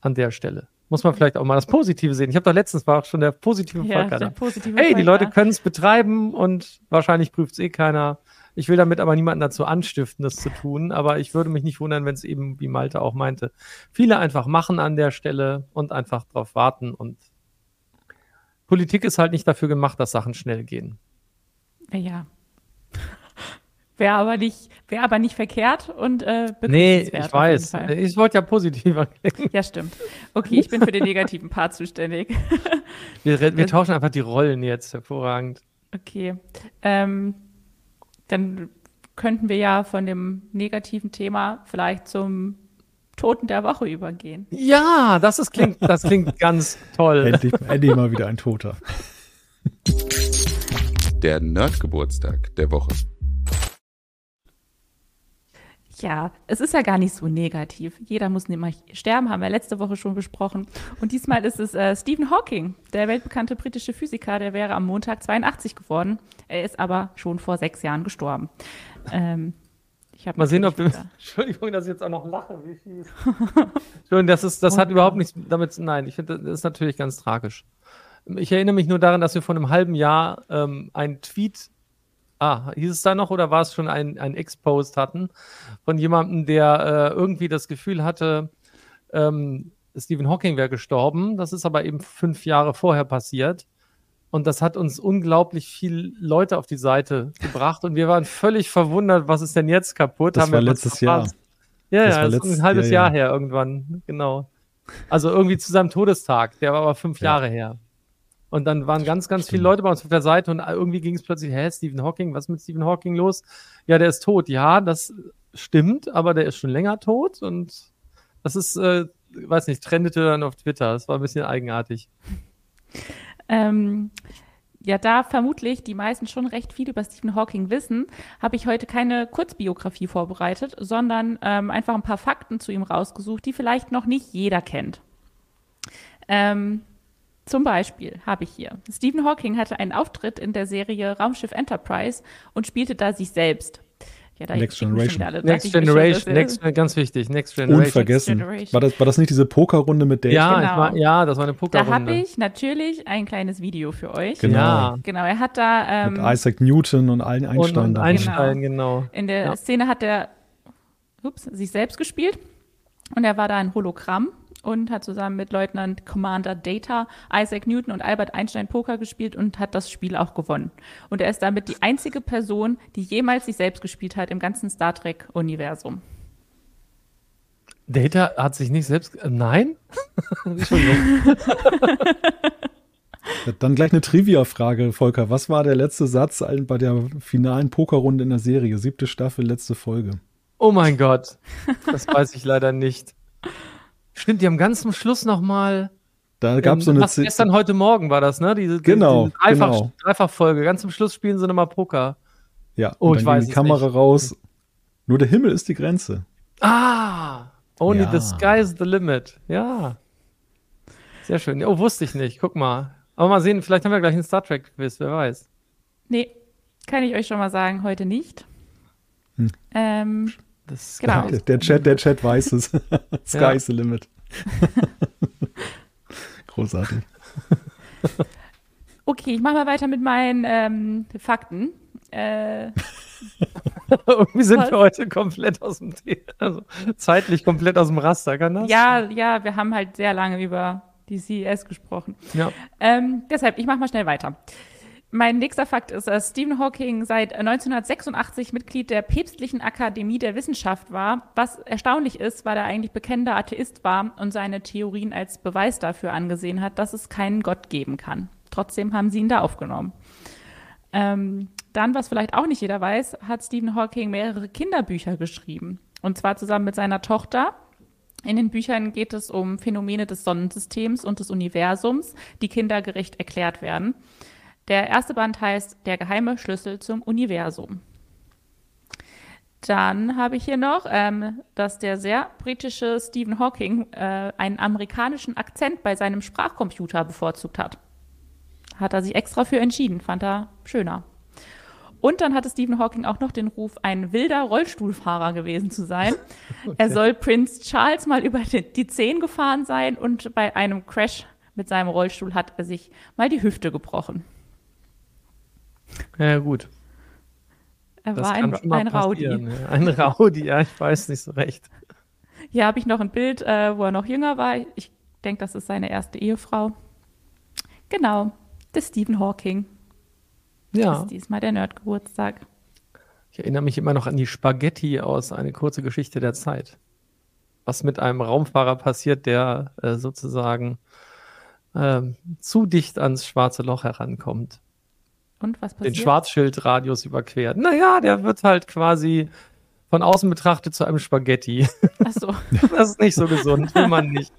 Speaker 2: an der Stelle muss man vielleicht auch mal das Positive sehen. Ich habe doch letztens war auch schon der positive ja, Volker der positive Hey, die Leute können es betreiben und wahrscheinlich prüft es eh keiner. Ich will damit aber niemanden dazu anstiften, das zu tun. Aber ich würde mich nicht wundern, wenn es eben, wie Malte auch meinte, viele einfach machen an der Stelle und einfach drauf warten. Und Politik ist halt nicht dafür gemacht, dass Sachen schnell gehen.
Speaker 1: Ja. Wäre aber nicht, wäre aber nicht verkehrt und äh,
Speaker 2: Nee, ich weiß. Ich wollte ja positiver
Speaker 1: klingen. Ja, stimmt. Okay, ich bin für den negativen Part zuständig. (laughs)
Speaker 2: wir, wir tauschen einfach die Rollen jetzt. Hervorragend.
Speaker 1: Okay. Ähm, dann könnten wir ja von dem negativen Thema vielleicht zum Toten der Woche übergehen.
Speaker 2: Ja, das ist, klingt, das klingt (laughs) ganz toll.
Speaker 5: Endlich, endlich mal wieder ein Toter.
Speaker 6: Der Nerdgeburtstag der Woche.
Speaker 1: Ja, es ist ja gar nicht so negativ. Jeder muss nämlich sterben, haben wir letzte Woche schon besprochen. Und diesmal ist es äh, Stephen Hawking, der weltbekannte britische Physiker, der wäre am Montag 82 geworden. Er ist aber schon vor sechs Jahren gestorben. Ähm,
Speaker 2: Mal sehen, ob wir. (laughs) Entschuldigung, dass ich jetzt auch noch lache, wie fies. Entschuldigung, das, ist, das hat überhaupt nichts damit. Nein, ich finde, das ist natürlich ganz tragisch. Ich erinnere mich nur daran, dass wir vor einem halben Jahr ähm, einen Tweet Ah, hieß es da noch oder war es schon ein, ein Ex-Post hatten von jemandem, der äh, irgendwie das Gefühl hatte, ähm, Stephen Hawking wäre gestorben. Das ist aber eben fünf Jahre vorher passiert. Und das hat uns unglaublich viele Leute auf die Seite gebracht und wir waren völlig verwundert, was ist denn jetzt kaputt?
Speaker 5: Das Haben war letztes Jahr.
Speaker 2: Ja, das ja, das ist ein halbes ja, ja. Jahr her irgendwann, genau. Also irgendwie zu seinem Todestag, der war aber fünf ja. Jahre her. Und dann waren ganz, ganz viele Leute bei uns auf der Seite und irgendwie ging es plötzlich, hä, Stephen Hawking, was ist mit Stephen Hawking los? Ja, der ist tot. Ja, das stimmt, aber der ist schon länger tot und das ist, äh, weiß nicht, trendete dann auf Twitter. Das war ein bisschen eigenartig.
Speaker 1: Ähm, ja, da vermutlich die meisten schon recht viel über Stephen Hawking wissen, habe ich heute keine Kurzbiografie vorbereitet, sondern ähm, einfach ein paar Fakten zu ihm rausgesucht, die vielleicht noch nicht jeder kennt. Ähm, zum Beispiel habe ich hier. Stephen Hawking hatte einen Auftritt in der Serie Raumschiff Enterprise und spielte da sich selbst.
Speaker 5: Ja, da Next Generation.
Speaker 2: Alle, Next Generation, Next, ganz wichtig, Next Generation.
Speaker 5: Unvergessen. Generation. War, das, war das nicht diese Pokerrunde mit Dave?
Speaker 2: Ja, genau. war, ja, das war eine Pokerrunde.
Speaker 1: Da habe ich natürlich ein kleines Video für euch.
Speaker 5: Genau.
Speaker 1: Genau, er hat da
Speaker 5: ähm, mit Isaac Newton und allen Einstein. Und, und
Speaker 2: Einstein, genau.
Speaker 1: genau. In der ja. Szene hat er ups, sich selbst gespielt und er war da ein Hologramm und hat zusammen mit Leutnant Commander Data, Isaac Newton und Albert Einstein Poker gespielt und hat das Spiel auch gewonnen. Und er ist damit die einzige Person, die jemals sich selbst gespielt hat im ganzen Star Trek-Universum.
Speaker 2: Data hat sich nicht selbst. Äh, nein? (laughs)
Speaker 5: Dann gleich eine Trivia-Frage, Volker. Was war der letzte Satz bei der finalen Pokerrunde in der Serie? Siebte Staffel, letzte Folge.
Speaker 2: Oh mein Gott. Das weiß ich leider nicht. Stimmt, die haben ganz zum Schluss nochmal.
Speaker 5: Da gab es so eine.
Speaker 2: Z gestern, heute Morgen war das, ne? Diese,
Speaker 5: genau. Diese
Speaker 2: Dreifach,
Speaker 5: genau.
Speaker 2: Dreifachfolge. Ganz zum Schluss spielen sie nochmal Poker.
Speaker 5: Ja, oh, ich weiß. Die Kamera nicht. raus. Nur der Himmel ist die Grenze.
Speaker 2: Ah! Only ja. the sky is the limit. Ja. Sehr schön. Oh, wusste ich nicht. Guck mal. Aber mal sehen, vielleicht haben wir gleich einen Star Trek-Quiz, wer weiß.
Speaker 1: Nee, kann ich euch schon mal sagen, heute nicht.
Speaker 5: Hm. Ähm, das genau. Der, der, Chat, der Chat weiß es. (laughs) Sky ja. is the limit. (laughs) Großartig.
Speaker 1: Okay, ich mache mal weiter mit meinen ähm, Fakten. Äh, (laughs)
Speaker 2: Irgendwie sind was? wir heute komplett aus dem also zeitlich komplett aus dem Raster, kann das?
Speaker 1: Ja, ja, wir haben halt sehr lange über die CES gesprochen.
Speaker 2: Ja.
Speaker 1: Ähm, deshalb, ich mache mal schnell weiter. Mein nächster Fakt ist, dass Stephen Hawking seit 1986 Mitglied der Päpstlichen Akademie der Wissenschaft war. Was erstaunlich ist, weil er eigentlich bekennender Atheist war und seine Theorien als Beweis dafür angesehen hat, dass es keinen Gott geben kann. Trotzdem haben sie ihn da aufgenommen. Ähm, dann, was vielleicht auch nicht jeder weiß, hat Stephen Hawking mehrere Kinderbücher geschrieben. Und zwar zusammen mit seiner Tochter. In den Büchern geht es um Phänomene des Sonnensystems und des Universums, die kindergerecht erklärt werden. Der erste Band heißt Der geheime Schlüssel zum Universum. Dann habe ich hier noch, ähm, dass der sehr britische Stephen Hawking äh, einen amerikanischen Akzent bei seinem Sprachcomputer bevorzugt hat. Hat er sich extra für entschieden, fand er schöner. Und dann hatte Stephen Hawking auch noch den Ruf, ein wilder Rollstuhlfahrer gewesen zu sein. (laughs) Okay. Er soll Prince Charles mal über die Zehen gefahren sein und bei einem Crash mit seinem Rollstuhl hat er sich mal die Hüfte gebrochen.
Speaker 2: Ja, gut.
Speaker 1: Er das war ein, ein Rowdy. Ja.
Speaker 2: Ein Rowdy, ja, ich weiß nicht so recht.
Speaker 1: Hier habe ich noch ein Bild, äh, wo er noch jünger war. Ich denke, das ist seine erste Ehefrau. Genau, der Stephen Hawking.
Speaker 2: Ja.
Speaker 1: Das ist diesmal der Nerdgeburtstag.
Speaker 2: Ich erinnere mich immer noch an die Spaghetti aus Eine kurze Geschichte der Zeit. Was mit einem Raumfahrer passiert, der äh, sozusagen äh, zu dicht ans schwarze Loch herankommt.
Speaker 1: Und was passiert?
Speaker 2: Den Schwarzschildradius überquert. Naja, der wird halt quasi von außen betrachtet zu einem Spaghetti. (laughs)
Speaker 1: Ach so. (laughs)
Speaker 2: Das ist nicht so gesund, will man nicht.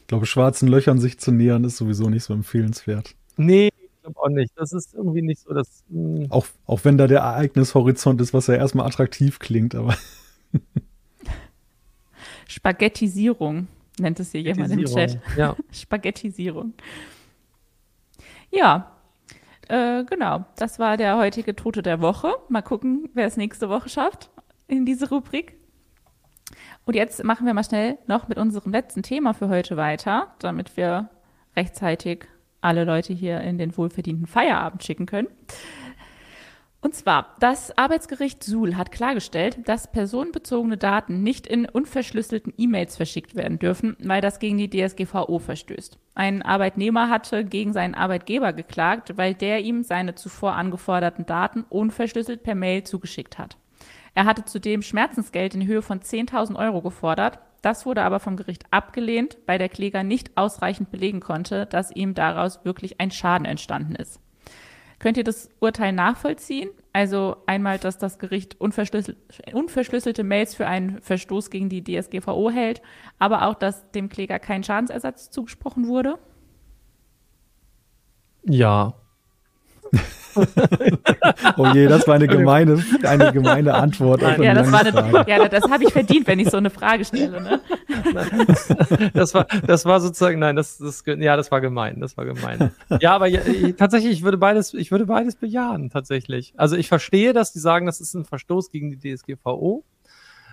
Speaker 5: Ich glaube, schwarzen Löchern sich zu nähern ist sowieso nicht so empfehlenswert.
Speaker 2: Nee, ich glaube auch nicht. Das ist irgendwie nicht so das.
Speaker 5: Hm. Auch, auch wenn da der Ereignishorizont ist, was ja erstmal attraktiv klingt, aber. (laughs)
Speaker 1: Spaghettisierung nennt es hier jemand im Chat.
Speaker 2: Ja.
Speaker 1: Spaghettisierung. Ja, äh, genau. Das war der heutige Tote der Woche. Mal gucken, wer es nächste Woche schafft in diese Rubrik. Und jetzt machen wir mal schnell noch mit unserem letzten Thema für heute weiter, damit wir rechtzeitig alle Leute hier in den wohlverdienten Feierabend schicken können. Und zwar, das Arbeitsgericht Suhl hat klargestellt, dass personenbezogene Daten nicht in unverschlüsselten E-Mails verschickt werden dürfen, weil das gegen die DSGVO verstößt. Ein Arbeitnehmer hatte gegen seinen Arbeitgeber geklagt, weil der ihm seine zuvor angeforderten Daten unverschlüsselt per Mail zugeschickt hat. Er hatte zudem Schmerzensgeld in Höhe von 10.000 Euro gefordert. Das wurde aber vom Gericht abgelehnt, weil der Kläger nicht ausreichend belegen konnte, dass ihm daraus wirklich ein Schaden entstanden ist. Könnt ihr das Urteil nachvollziehen? Also einmal, dass das Gericht unverschlüssel unverschlüsselte Mails für einen Verstoß gegen die DSGVO hält, aber auch, dass dem Kläger kein Schadensersatz zugesprochen wurde?
Speaker 2: Ja, (laughs)
Speaker 5: oh je, das war eine gemeine, eine gemeine Antwort.
Speaker 1: Auf ja, das war eine, ja, das habe ich verdient, wenn ich so eine Frage stelle. Ne? (laughs)
Speaker 2: Das, war, das war sozusagen, nein, das, das, ja, das war gemein, das war gemein. Ja, aber ja, tatsächlich, ich würde beides, ich würde beides bejahen, tatsächlich. Also ich verstehe, dass die sagen, das ist ein Verstoß gegen die DSGVO.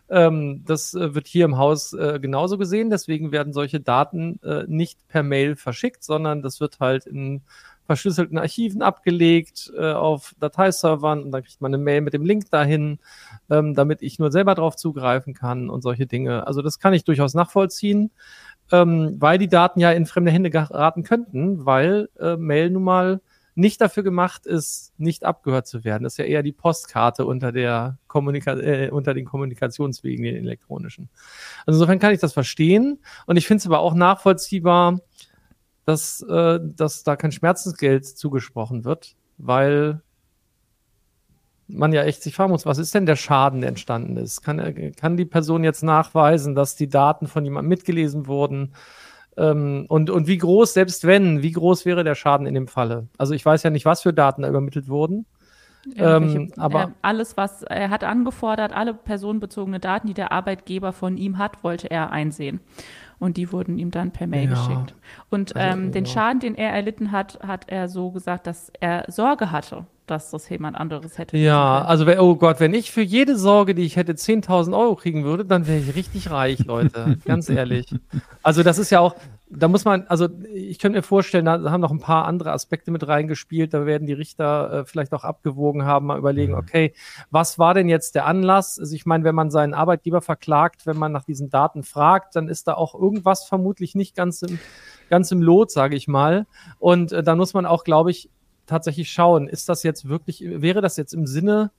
Speaker 2: Ähm, das äh, wird hier im Haus äh, genauso gesehen. Deswegen werden solche Daten äh, nicht per Mail verschickt, sondern das wird halt in verschlüsselten Archiven abgelegt äh, auf Dateiservern und dann kriegt man eine Mail mit dem Link dahin, ähm, damit ich nur selber drauf zugreifen kann und solche Dinge. Also das kann ich durchaus nachvollziehen, ähm, weil die Daten ja in fremde Hände geraten könnten, weil äh, Mail nun mal nicht dafür gemacht ist, nicht abgehört zu werden. Das ist ja eher die Postkarte unter der Kommunika äh, unter den Kommunikationswegen, den elektronischen. Also insofern kann ich das verstehen und ich finde es aber auch nachvollziehbar, dass, äh, dass da kein Schmerzensgeld zugesprochen wird, weil man ja echt sich fragen muss, was ist denn der Schaden, der entstanden ist? Kann, kann die Person jetzt nachweisen, dass die Daten von jemandem mitgelesen wurden? Ähm, und, und wie groß, selbst wenn, wie groß wäre der Schaden in dem Falle? Also ich weiß ja nicht, was für Daten da übermittelt wurden.
Speaker 1: Ähm, aber äh, alles, was er hat angefordert, alle personenbezogene Daten, die der Arbeitgeber von ihm hat, wollte er einsehen und die wurden ihm dann per Mail ja. geschickt. Und also, ähm, den Schade, den er erlitten hat, hat er so gesagt, dass er Sorge hatte, dass das jemand anderes hätte.
Speaker 2: Ja, also oh Gott, wenn ich für jede Sorge, die ich hätte, 10.000 Euro kriegen würde, dann wäre ich richtig reich, Leute. (laughs) Ganz ehrlich. Also das ist ja auch, da muss man, also ich könnte mir vorstellen, da haben noch ein paar andere Aspekte mit reingespielt. Da werden die Richter äh, vielleicht auch abgewogen haben, mal überlegen, mhm. okay, was war denn jetzt der Anlass? Also ich meine, wenn man seinen Arbeitgeber verklagt, wenn man nach diesen Daten fragt, dann ist da auch irgendwas vermutlich nicht ganz im, ganz im Lot, sage ich mal. Und äh, dann muss man auch, glaube ich, tatsächlich schauen, ist das jetzt wirklich, wäre das jetzt im Sinne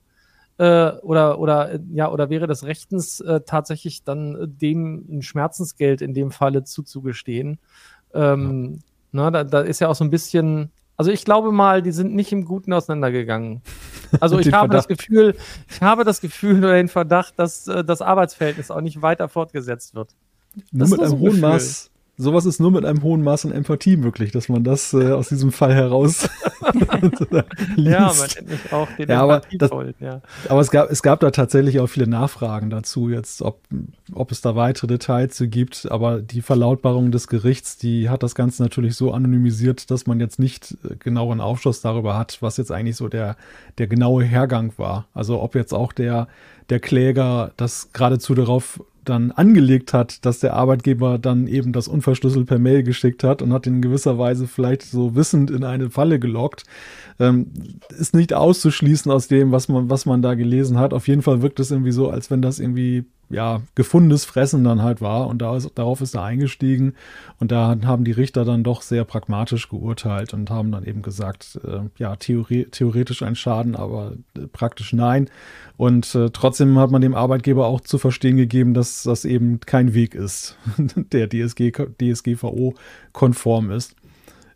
Speaker 2: äh, oder, oder, ja, oder wäre das rechtens äh, tatsächlich dann dem ein Schmerzensgeld in dem Falle zuzugestehen? Ähm, ja. na, da, da ist ja auch so ein bisschen, also ich glaube mal, die sind nicht im Guten auseinandergegangen. Also (laughs) ich habe Verdacht. das Gefühl, ich habe das Gefühl oder den Verdacht, dass äh, das Arbeitsverhältnis auch nicht weiter fortgesetzt wird.
Speaker 5: Nur mit einem hohen Maß sowas ist nur mit einem hohen Maß an Empathie möglich, dass man das äh, aus diesem Fall heraus (laughs)
Speaker 2: Ja, man nennt auch den
Speaker 5: ja, aber, das, ja. aber es gab, es gab da tatsächlich auch viele Nachfragen dazu jetzt, ob, ob es da weitere Details zu gibt, aber die Verlautbarung des Gerichts, die hat das Ganze natürlich so anonymisiert, dass man jetzt nicht äh, genauen Aufschluss darüber hat, was jetzt eigentlich so der, der genaue Hergang war. Also ob jetzt auch der, der Kläger das geradezu darauf dann angelegt hat, dass der Arbeitgeber dann eben das unverschlüsselt per Mail geschickt hat und hat ihn in gewisser Weise vielleicht so wissend in eine Falle gelockt. Ähm, ist nicht auszuschließen aus dem, was man, was man da gelesen hat. Auf jeden Fall wirkt es irgendwie so, als wenn das irgendwie ja, gefundenes Fressen dann halt war. Und da ist, darauf ist er eingestiegen. Und da haben die Richter dann doch sehr pragmatisch geurteilt und haben dann eben gesagt, äh, ja, theori theoretisch ein Schaden, aber äh, praktisch nein. Und äh, trotzdem hat man dem Arbeitgeber auch zu verstehen gegeben, dass das eben kein Weg ist, (laughs) der DSG, DSGVO konform ist.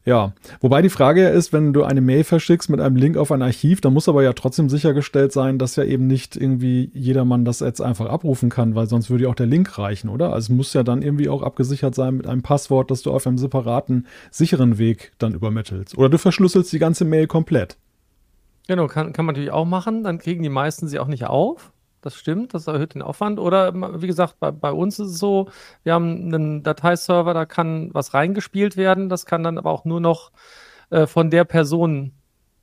Speaker 5: Ja, wobei die Frage ja ist, wenn du eine Mail verschickst mit einem Link auf ein Archiv, dann muss aber ja trotzdem sichergestellt sein, dass ja eben nicht irgendwie jedermann das jetzt einfach abrufen kann, weil sonst würde ja auch der Link reichen, oder? Also es muss ja dann irgendwie auch abgesichert sein mit einem Passwort, das du auf einem separaten, sicheren Weg dann übermittelst. Oder du verschlüsselst die ganze Mail komplett.
Speaker 2: Genau, kann, kann man natürlich auch machen, dann kriegen die meisten sie auch nicht auf das stimmt, das erhöht den Aufwand. Oder wie gesagt, bei, bei, uns ist es so, wir haben einen Dateiserver, da kann was reingespielt werden, das kann dann aber auch nur noch äh, von der Person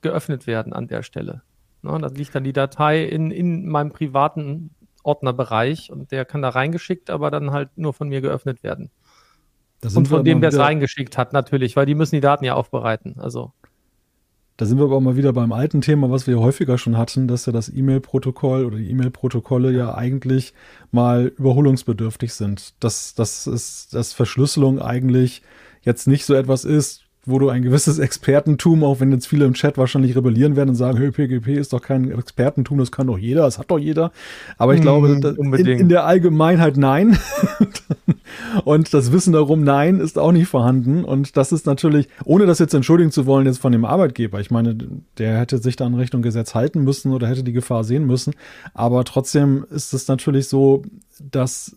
Speaker 2: geöffnet werden an der Stelle. Ne, da liegt dann die Datei in, in meinem privaten Ordnerbereich und der kann da reingeschickt, aber dann halt nur von mir geöffnet werden. und von dem, der es reingeschickt hat, natürlich, weil die müssen die Daten ja aufbereiten. Also
Speaker 5: da sind wir aber auch mal wieder beim alten Thema, was wir häufiger schon hatten, dass ja das E-Mail-Protokoll oder die E-Mail-Protokolle ja eigentlich mal überholungsbedürftig sind. Dass, dass, ist, dass Verschlüsselung eigentlich jetzt nicht so etwas ist, wo du ein gewisses Expertentum, auch wenn jetzt viele im Chat wahrscheinlich rebellieren werden und sagen, hey, PGP ist doch kein Expertentum, das kann doch jeder, das hat doch jeder. Aber ich mm, glaube, in, in, der Allgemeinheit nein. (laughs) und das Wissen darum, nein, ist auch nicht vorhanden. Und das ist natürlich, ohne das jetzt entschuldigen zu wollen, jetzt von dem Arbeitgeber. Ich meine, der hätte sich da in Richtung Gesetz halten müssen oder hätte die Gefahr sehen müssen. Aber trotzdem ist es natürlich so, dass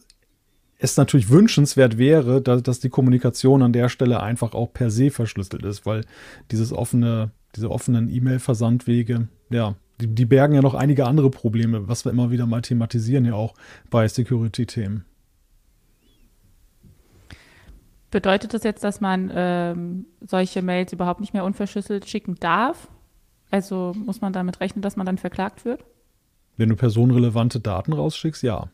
Speaker 5: es natürlich wünschenswert wäre, dass, dass die Kommunikation an der Stelle einfach auch per se verschlüsselt ist, weil dieses offene, diese offenen E-Mail-Versandwege, ja, die, die bergen ja noch einige andere Probleme, was wir immer wieder mal thematisieren, ja auch bei Security-Themen.
Speaker 1: Bedeutet das jetzt, dass man ähm, solche Mails überhaupt nicht mehr unverschlüsselt schicken darf? Also muss man damit rechnen, dass man dann verklagt wird?
Speaker 5: Wenn du personenrelevante Daten rausschickst, ja.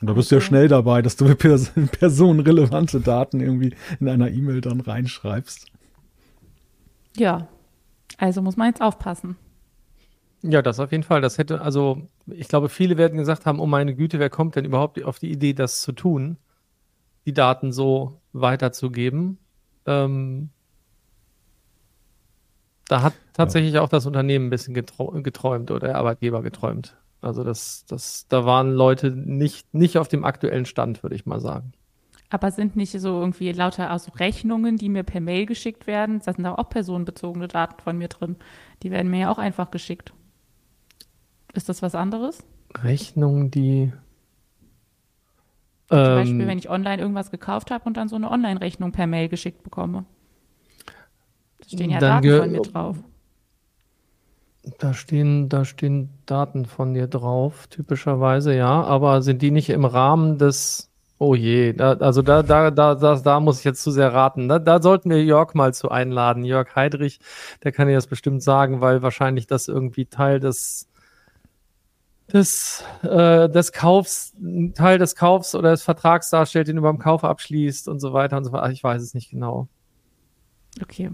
Speaker 5: Und da bist du ja schnell dabei, dass du (laughs) pers personenrelevante Daten irgendwie in einer E-Mail dann reinschreibst.
Speaker 1: Ja, also muss man jetzt aufpassen.
Speaker 2: Ja, das auf jeden Fall. Das hätte, also, ich glaube, viele werden gesagt haben, oh meine Güte, wer kommt denn überhaupt auf die Idee, das zu tun, die Daten so weiterzugeben? Ähm, da hat tatsächlich ja. auch das Unternehmen ein bisschen geträumt oder der Arbeitgeber geträumt. Also das, das, da waren Leute nicht, nicht auf dem aktuellen Stand, würde ich mal sagen.
Speaker 1: Aber sind nicht so irgendwie lauter aus Rechnungen, die mir per Mail geschickt werden? Da sind da auch personenbezogene Daten von mir drin. Die werden mir ja auch einfach geschickt. Ist das was anderes?
Speaker 2: Rechnungen, die.
Speaker 1: Zum ähm, Beispiel, wenn ich online irgendwas gekauft habe und dann so eine Online-Rechnung per Mail geschickt bekomme. Da stehen ja Daten von mir drauf.
Speaker 2: Da stehen, da stehen Daten von dir drauf, typischerweise, ja. Aber sind die nicht im Rahmen des, oh je, da, also da, da, da, da, da muss ich jetzt zu sehr raten. Da, da sollten wir Jörg mal zu einladen. Jörg Heidrich, der kann dir das bestimmt sagen, weil wahrscheinlich das irgendwie Teil des, des, äh, des Kaufs, Teil des Kaufs oder des Vertrags darstellt, den du beim Kauf abschließt und so weiter und so weiter. Ich weiß es nicht genau.
Speaker 1: Okay.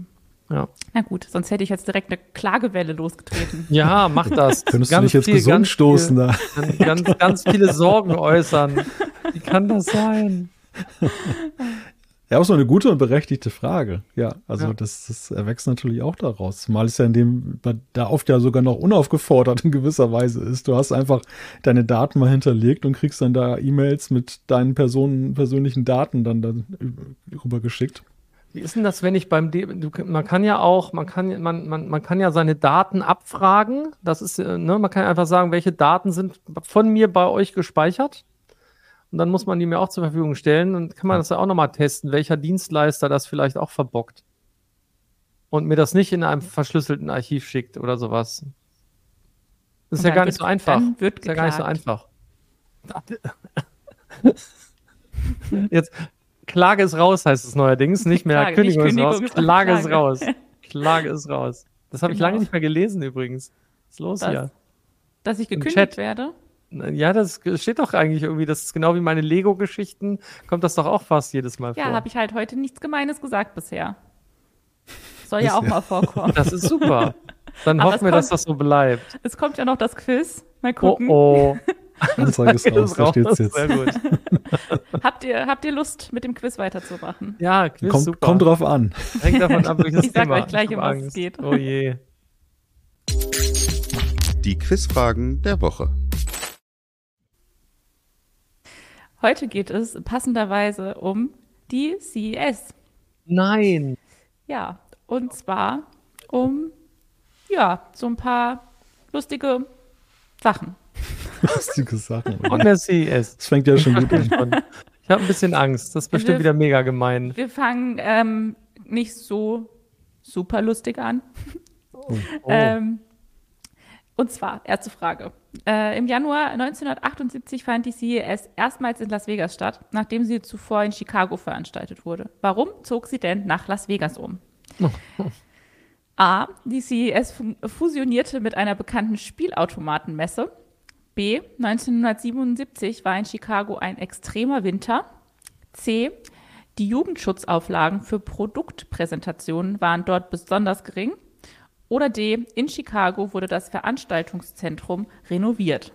Speaker 1: Ja. Na gut, sonst hätte ich jetzt direkt eine Klagewelle losgetreten. (laughs)
Speaker 2: Ja, mach (laughs) das.
Speaker 5: Könntest ganz du dich jetzt viel, gesund stoßen
Speaker 2: da? Ganz, ganz viele Sorgen äußern. Wie kann das sein? (laughs)
Speaker 5: Ja, auch so eine gute und berechtigte Frage. Ja, also ja. Das, das erwächst natürlich auch daraus. Mal ist ja in dem, da oft ja sogar noch unaufgefordert in gewisser Weise ist. Du hast einfach deine Daten mal hinterlegt und kriegst dann da E-Mails mit deinen Personen, persönlichen Daten dann, dann rübergeschickt.
Speaker 2: Wie ist denn das, wenn ich beim D du, man kann ja auch, man kann, man, man, man kann ja seine Daten abfragen. Das ist, äh, ne, man kann einfach sagen, welche Daten sind von mir bei euch gespeichert. Und dann muss man die mir auch zur Verfügung stellen und kann man das ja auch nochmal testen, welcher Dienstleister das vielleicht auch verbockt. Und mir das nicht in einem verschlüsselten Archiv schickt oder sowas. Das ist ja gar nicht so einfach.
Speaker 1: Wird
Speaker 2: ist ja gar nicht so einfach. (laughs) Jetzt, Klage ist raus, heißt es neuerdings. (laughs) Nicht mehr Klage, Kündigung, nicht Kündigung ist raus. Klage, Klage ist raus. (laughs) Klage ist raus. Das habe genau. ich lange nicht mehr gelesen übrigens. Was ist los das, hier?
Speaker 1: Dass ich gekündigt werde?
Speaker 2: Ja, das steht doch eigentlich irgendwie, das ist genau wie meine Lego-Geschichten, kommt das doch auch fast jedes Mal
Speaker 1: ja, vor. Ja, habe ich halt heute nichts Gemeines gesagt bisher. Soll ja auch mal vorkommen. (laughs)
Speaker 2: Das ist super. Dann hoffen wir, kommt, dass das so bleibt.
Speaker 1: Es kommt ja noch das Quiz. Mal gucken.
Speaker 2: Oh, oh. (laughs)
Speaker 5: Anzeige ist raus, da steht's jetzt. Sehr gut. (laughs)
Speaker 1: habt, ihr, habt ihr Lust, mit dem Quiz weiterzumachen?
Speaker 2: Ja, Quiz
Speaker 5: kommt,
Speaker 2: super.
Speaker 5: kommt drauf an.
Speaker 2: Hängt davon ab, welches
Speaker 1: Ich sag
Speaker 2: Thema.
Speaker 1: euch gleich,
Speaker 2: Ich
Speaker 1: um was es
Speaker 2: Angst.
Speaker 1: geht.
Speaker 2: Oh je.
Speaker 6: Die Quizfragen der Woche.
Speaker 1: Heute geht es passenderweise um die CES.
Speaker 2: Nein.
Speaker 1: Ja, und zwar um, ja, so ein paar lustige Sachen.
Speaker 5: Lustige Sachen.
Speaker 2: Von der CES.
Speaker 5: Das fängt ja schon gut an.
Speaker 2: Ich habe ein bisschen Angst. Das ist bestimmt
Speaker 1: Wir-
Speaker 2: wieder mega gemein.
Speaker 1: Wir fangen ähm, nicht so super lustig an.
Speaker 2: Oh. (laughs)
Speaker 1: Ähm, und zwar, erste Frage. Äh, Im Januar 1978 fand die CES erstmals in Las Vegas statt, nachdem sie zuvor in Chicago veranstaltet wurde. Warum zog sie denn nach Las Vegas um? (laughs) A. Die CES fu- fusionierte mit einer bekannten Spielautomatenmesse. B. 1977 war in Chicago ein extremer Winter. C. Die Jugendschutzauflagen für Produktpräsentationen waren dort besonders gering. Oder D. In Chicago wurde das Veranstaltungszentrum renoviert.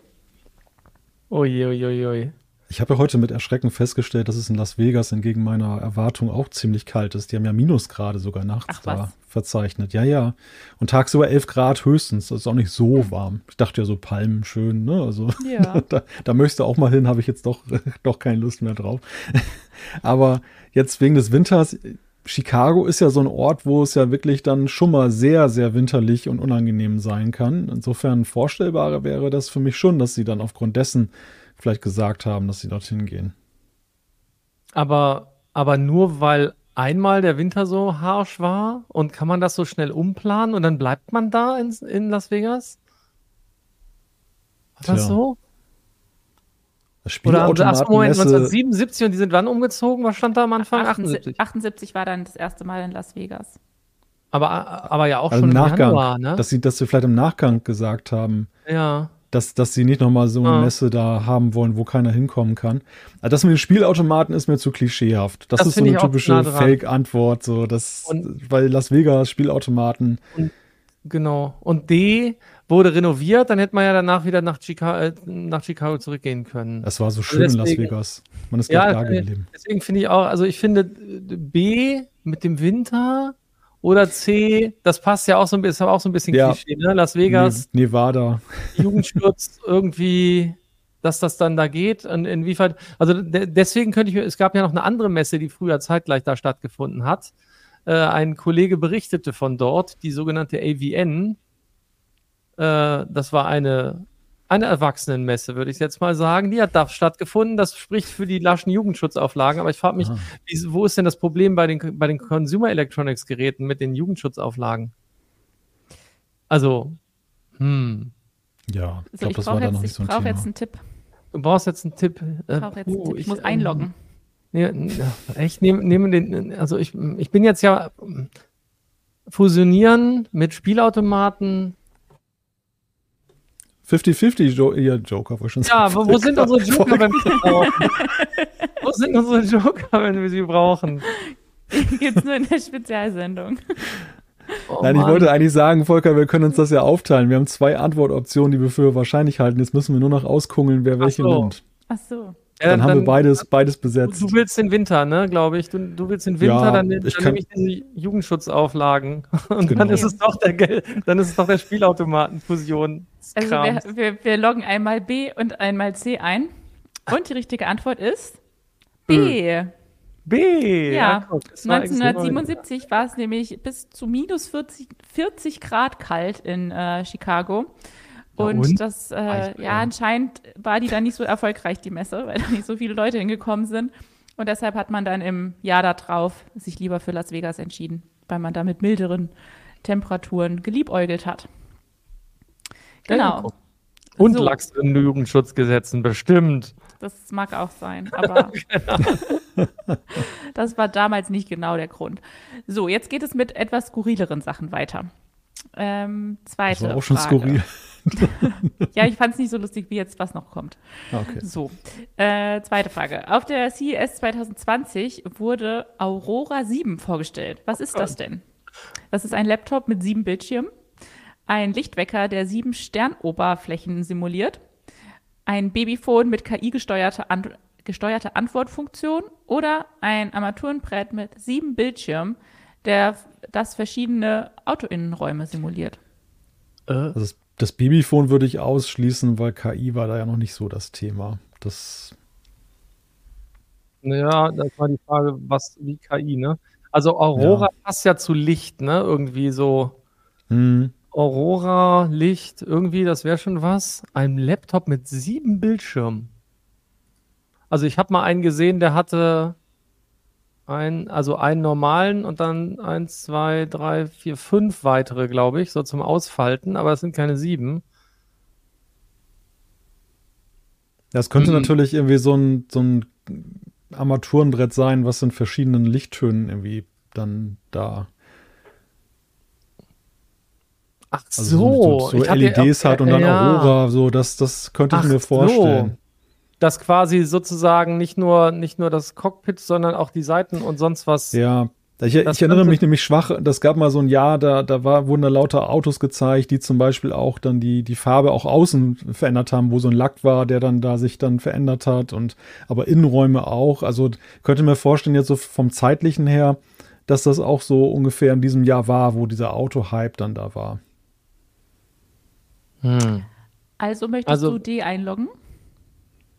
Speaker 2: Oje, oje, oje.
Speaker 5: Ich habe ja heute mit Erschrecken festgestellt, dass es in Las Vegas entgegen meiner Erwartung auch ziemlich kalt ist. Die haben ja Minusgrade sogar nachts
Speaker 1: Ach,
Speaker 5: da verzeichnet. Ja, ja. Und tagsüber 11 Grad höchstens. Das ist auch nicht so warm. Ich dachte ja so Palmen schön, ne? Also
Speaker 1: Ja. (laughs)
Speaker 5: da, da möchtest du auch mal hin, habe ich jetzt doch, (laughs) doch keine Lust mehr drauf. (laughs) Aber jetzt wegen des Winters, Chicago ist ja so ein Ort, wo es ja wirklich dann schon mal sehr, sehr winterlich und unangenehm sein kann. Insofern vorstellbarer wäre das für mich schon, dass sie dann aufgrund dessen vielleicht gesagt haben, dass sie dorthin gehen.
Speaker 2: Aber, aber nur weil einmal der Winter so harsch war und kann man das so schnell umplanen und dann bleibt man da in, in Las Vegas? War das
Speaker 5: Tja.
Speaker 2: so?
Speaker 5: Das
Speaker 2: Oder ach, Moment,
Speaker 5: Spielautomatenmesse,
Speaker 2: 1977 und die sind wann umgezogen? Was stand da am Anfang?
Speaker 1: 78,
Speaker 2: 78.
Speaker 1: 78 war dann das erste Mal in Las Vegas.
Speaker 2: Aber, aber ja auch
Speaker 5: also
Speaker 2: schon
Speaker 5: im
Speaker 2: im
Speaker 5: Nachgang,
Speaker 2: Januar, ne?
Speaker 5: dass sie, dass sie vielleicht im Nachgang gesagt haben,
Speaker 2: ja.
Speaker 5: Dass, dass sie nicht nochmal so eine
Speaker 2: Ah.
Speaker 5: Messe da haben wollen, wo keiner hinkommen kann. Also das mit den Spielautomaten ist mir zu klischeehaft. Das,
Speaker 2: Das
Speaker 5: ist so eine typische
Speaker 2: nah.
Speaker 5: Fake-Antwort, so das,
Speaker 2: Und-
Speaker 5: weil Las Vegas Spielautomaten,
Speaker 2: Genau. Und D wurde renoviert, dann hätte man ja danach wieder nach, Chica äh, nach Chicago zurückgehen können.
Speaker 5: das war so schön in Las
Speaker 2: deswegen-
Speaker 5: Vegas. Man ist
Speaker 2: Ja,
Speaker 5: da geblieben.
Speaker 2: Deswegen finde ich auch, also ich finde äh, B mit dem Winter oder C, das passt ja auch so ein bisschen, auch so ein bisschen
Speaker 5: Ja.
Speaker 2: Klischee, ne? Las Vegas,
Speaker 5: Ne- Nevada.
Speaker 2: Jugendschutz (laughs) irgendwie, dass das dann da geht und inwiefern, also de deswegen könnte ich mir, es gab ja noch eine andere Messe, die früher zeitgleich da stattgefunden hat. Äh, ein Kollege berichtete von dort, die sogenannte AVN. Äh, das war eine, eine Erwachsenenmesse, würde ich jetzt mal sagen. Die hat da stattgefunden. Das spricht für die laschen Jugendschutzauflagen. Aber ich frage mich,
Speaker 5: Ah.
Speaker 2: wie, wo ist denn das Problem bei den, bei den Consumer Electronics Geräten mit den Jugendschutzauflagen? Also, hm,
Speaker 5: Ja, ich glaube,
Speaker 1: ich
Speaker 5: das war
Speaker 1: brauche
Speaker 5: da noch
Speaker 1: jetzt,
Speaker 5: nicht
Speaker 1: ich
Speaker 5: so ein
Speaker 1: brauch
Speaker 5: Thema.
Speaker 1: jetzt einen Tipp.
Speaker 2: du brauchst jetzt einen Tipp.
Speaker 1: Ich,
Speaker 2: Äh,
Speaker 1: brauch jetzt einen Tipp. ich muss
Speaker 2: ähm,
Speaker 1: einloggen.
Speaker 2: Nee, n- ja, echt, nehme nehm den, also ich, ich bin jetzt ja ähm, fusionieren mit Spielautomaten.
Speaker 5: 50-50 jo ja, Joker, ich schon
Speaker 2: Ja, wo, wo sind unsere Joker, wenn wir sie brauchen? wo sind unsere Joker, wenn wir sie brauchen?
Speaker 1: Gibt's nur in der Spezialsendung.
Speaker 2: Oh,
Speaker 5: Nein, ich
Speaker 2: Mann.
Speaker 5: wollte eigentlich sagen, Volker, wir können uns das ja aufteilen. Wir haben zwei Antwortoptionen, die wir für wahrscheinlich halten. Jetzt müssen wir nur noch auskungeln, wer welche
Speaker 2: so.
Speaker 5: nimmt.
Speaker 1: Ach so.
Speaker 2: Ja,
Speaker 5: Dann, haben wir beides, beides besetzt.
Speaker 2: Du willst den Winter, ne, glaube ich. Du, du willst den Winter,
Speaker 5: Ja,
Speaker 2: dann, dann
Speaker 5: ich kann-
Speaker 2: nehme ich diese Jugendschutzauflagen. (laughs) Und
Speaker 5: Genau.
Speaker 2: dann ist es doch der Gel dann ist es doch der Spielautomatenfusion.
Speaker 1: Also wir, wir, wir loggen einmal B und einmal C ein. Und die richtige Antwort ist B.
Speaker 2: B.
Speaker 1: Ja,
Speaker 2: extra-
Speaker 1: 1977 war es nämlich bis zu minus 40, 40 Grad kalt in äh, Chicago.
Speaker 2: Ja,
Speaker 1: Und,
Speaker 2: und?
Speaker 1: das, äh,
Speaker 2: Eisbären.
Speaker 1: ja, anscheinend war die dann nicht so erfolgreich, die Messe, (laughs) weil da nicht so viele Leute hingekommen sind. Und deshalb hat man dann im Jahr darauf sich lieber für Las Vegas entschieden, weil man da mit milderen Temperaturen geliebäugelt hat. Genau.
Speaker 2: Und
Speaker 1: So.
Speaker 2: Lachs in Jugendschutzgesetzen, bestimmt.
Speaker 1: Das mag auch sein, (laughs) aber das war damals nicht genau der Grund. So, jetzt geht es mit etwas skurrileren Sachen weiter. Ähm, zweite
Speaker 5: Das war auch schon
Speaker 1: Frage.
Speaker 5: skurril. (laughs)
Speaker 1: Ja, ich fand es nicht so lustig, wie jetzt was noch kommt.
Speaker 5: Okay.
Speaker 1: So, äh, zweite Frage. Auf der CES 2020 wurde Aurora 7 vorgestellt. Was ist das denn? Das ist ein Laptop mit sieben Bildschirmen, ein Lichtwecker, der sieben Sternoberflächen simuliert, ein Babyphone mit KI-gesteuerter An gesteuerte Antwortfunktion oder ein Armaturenbrett mit sieben Bildschirmen, der das verschiedene Autoinnenräume simuliert.
Speaker 5: Äh. Also das, das Babyphone würde ich ausschließen, weil KI war da ja noch nicht so das Thema. Das
Speaker 2: ja, das war die Frage, was wie KI, ne? Also Aurora ja. passt ja zu Licht, ne? Irgendwie so. Hm. Aurora, Licht, irgendwie, das wäre schon was. Ein Laptop mit sieben Bildschirmen. Also ich habe mal einen gesehen, der hatte ein, also einen normalen und dann eins, zwei, drei, vier, fünf weitere, glaube ich, so zum Ausfalten, aber es sind keine sieben.
Speaker 5: Das könnte mhm. natürlich irgendwie so ein, so ein Armaturenbrett sein, was in verschiedenen Lichttönen irgendwie dann da.
Speaker 2: Ach also so,
Speaker 5: so, so LEDs hat und dann ja. Aurora, so das, das könnte ich Ach mir vorstellen. So.
Speaker 2: Dass quasi sozusagen nicht nur, nicht nur das Cockpit, sondern auch die Seiten und sonst was
Speaker 5: ja. Ich, ich erinnere mich nämlich schwach, das gab mal so ein Jahr, da, da war, wurden da lauter Autos gezeigt, die zum Beispiel auch dann die, die Farbe auch außen verändert haben, wo so ein Lack war, der dann da sich dann verändert hat und aber Innenräume auch. Also könnte mir vorstellen, jetzt so vom zeitlichen her, dass das auch so ungefähr in diesem Jahr war, wo dieser Auto-Hype dann da war.
Speaker 1: Hm. Also möchtest also, du D einloggen?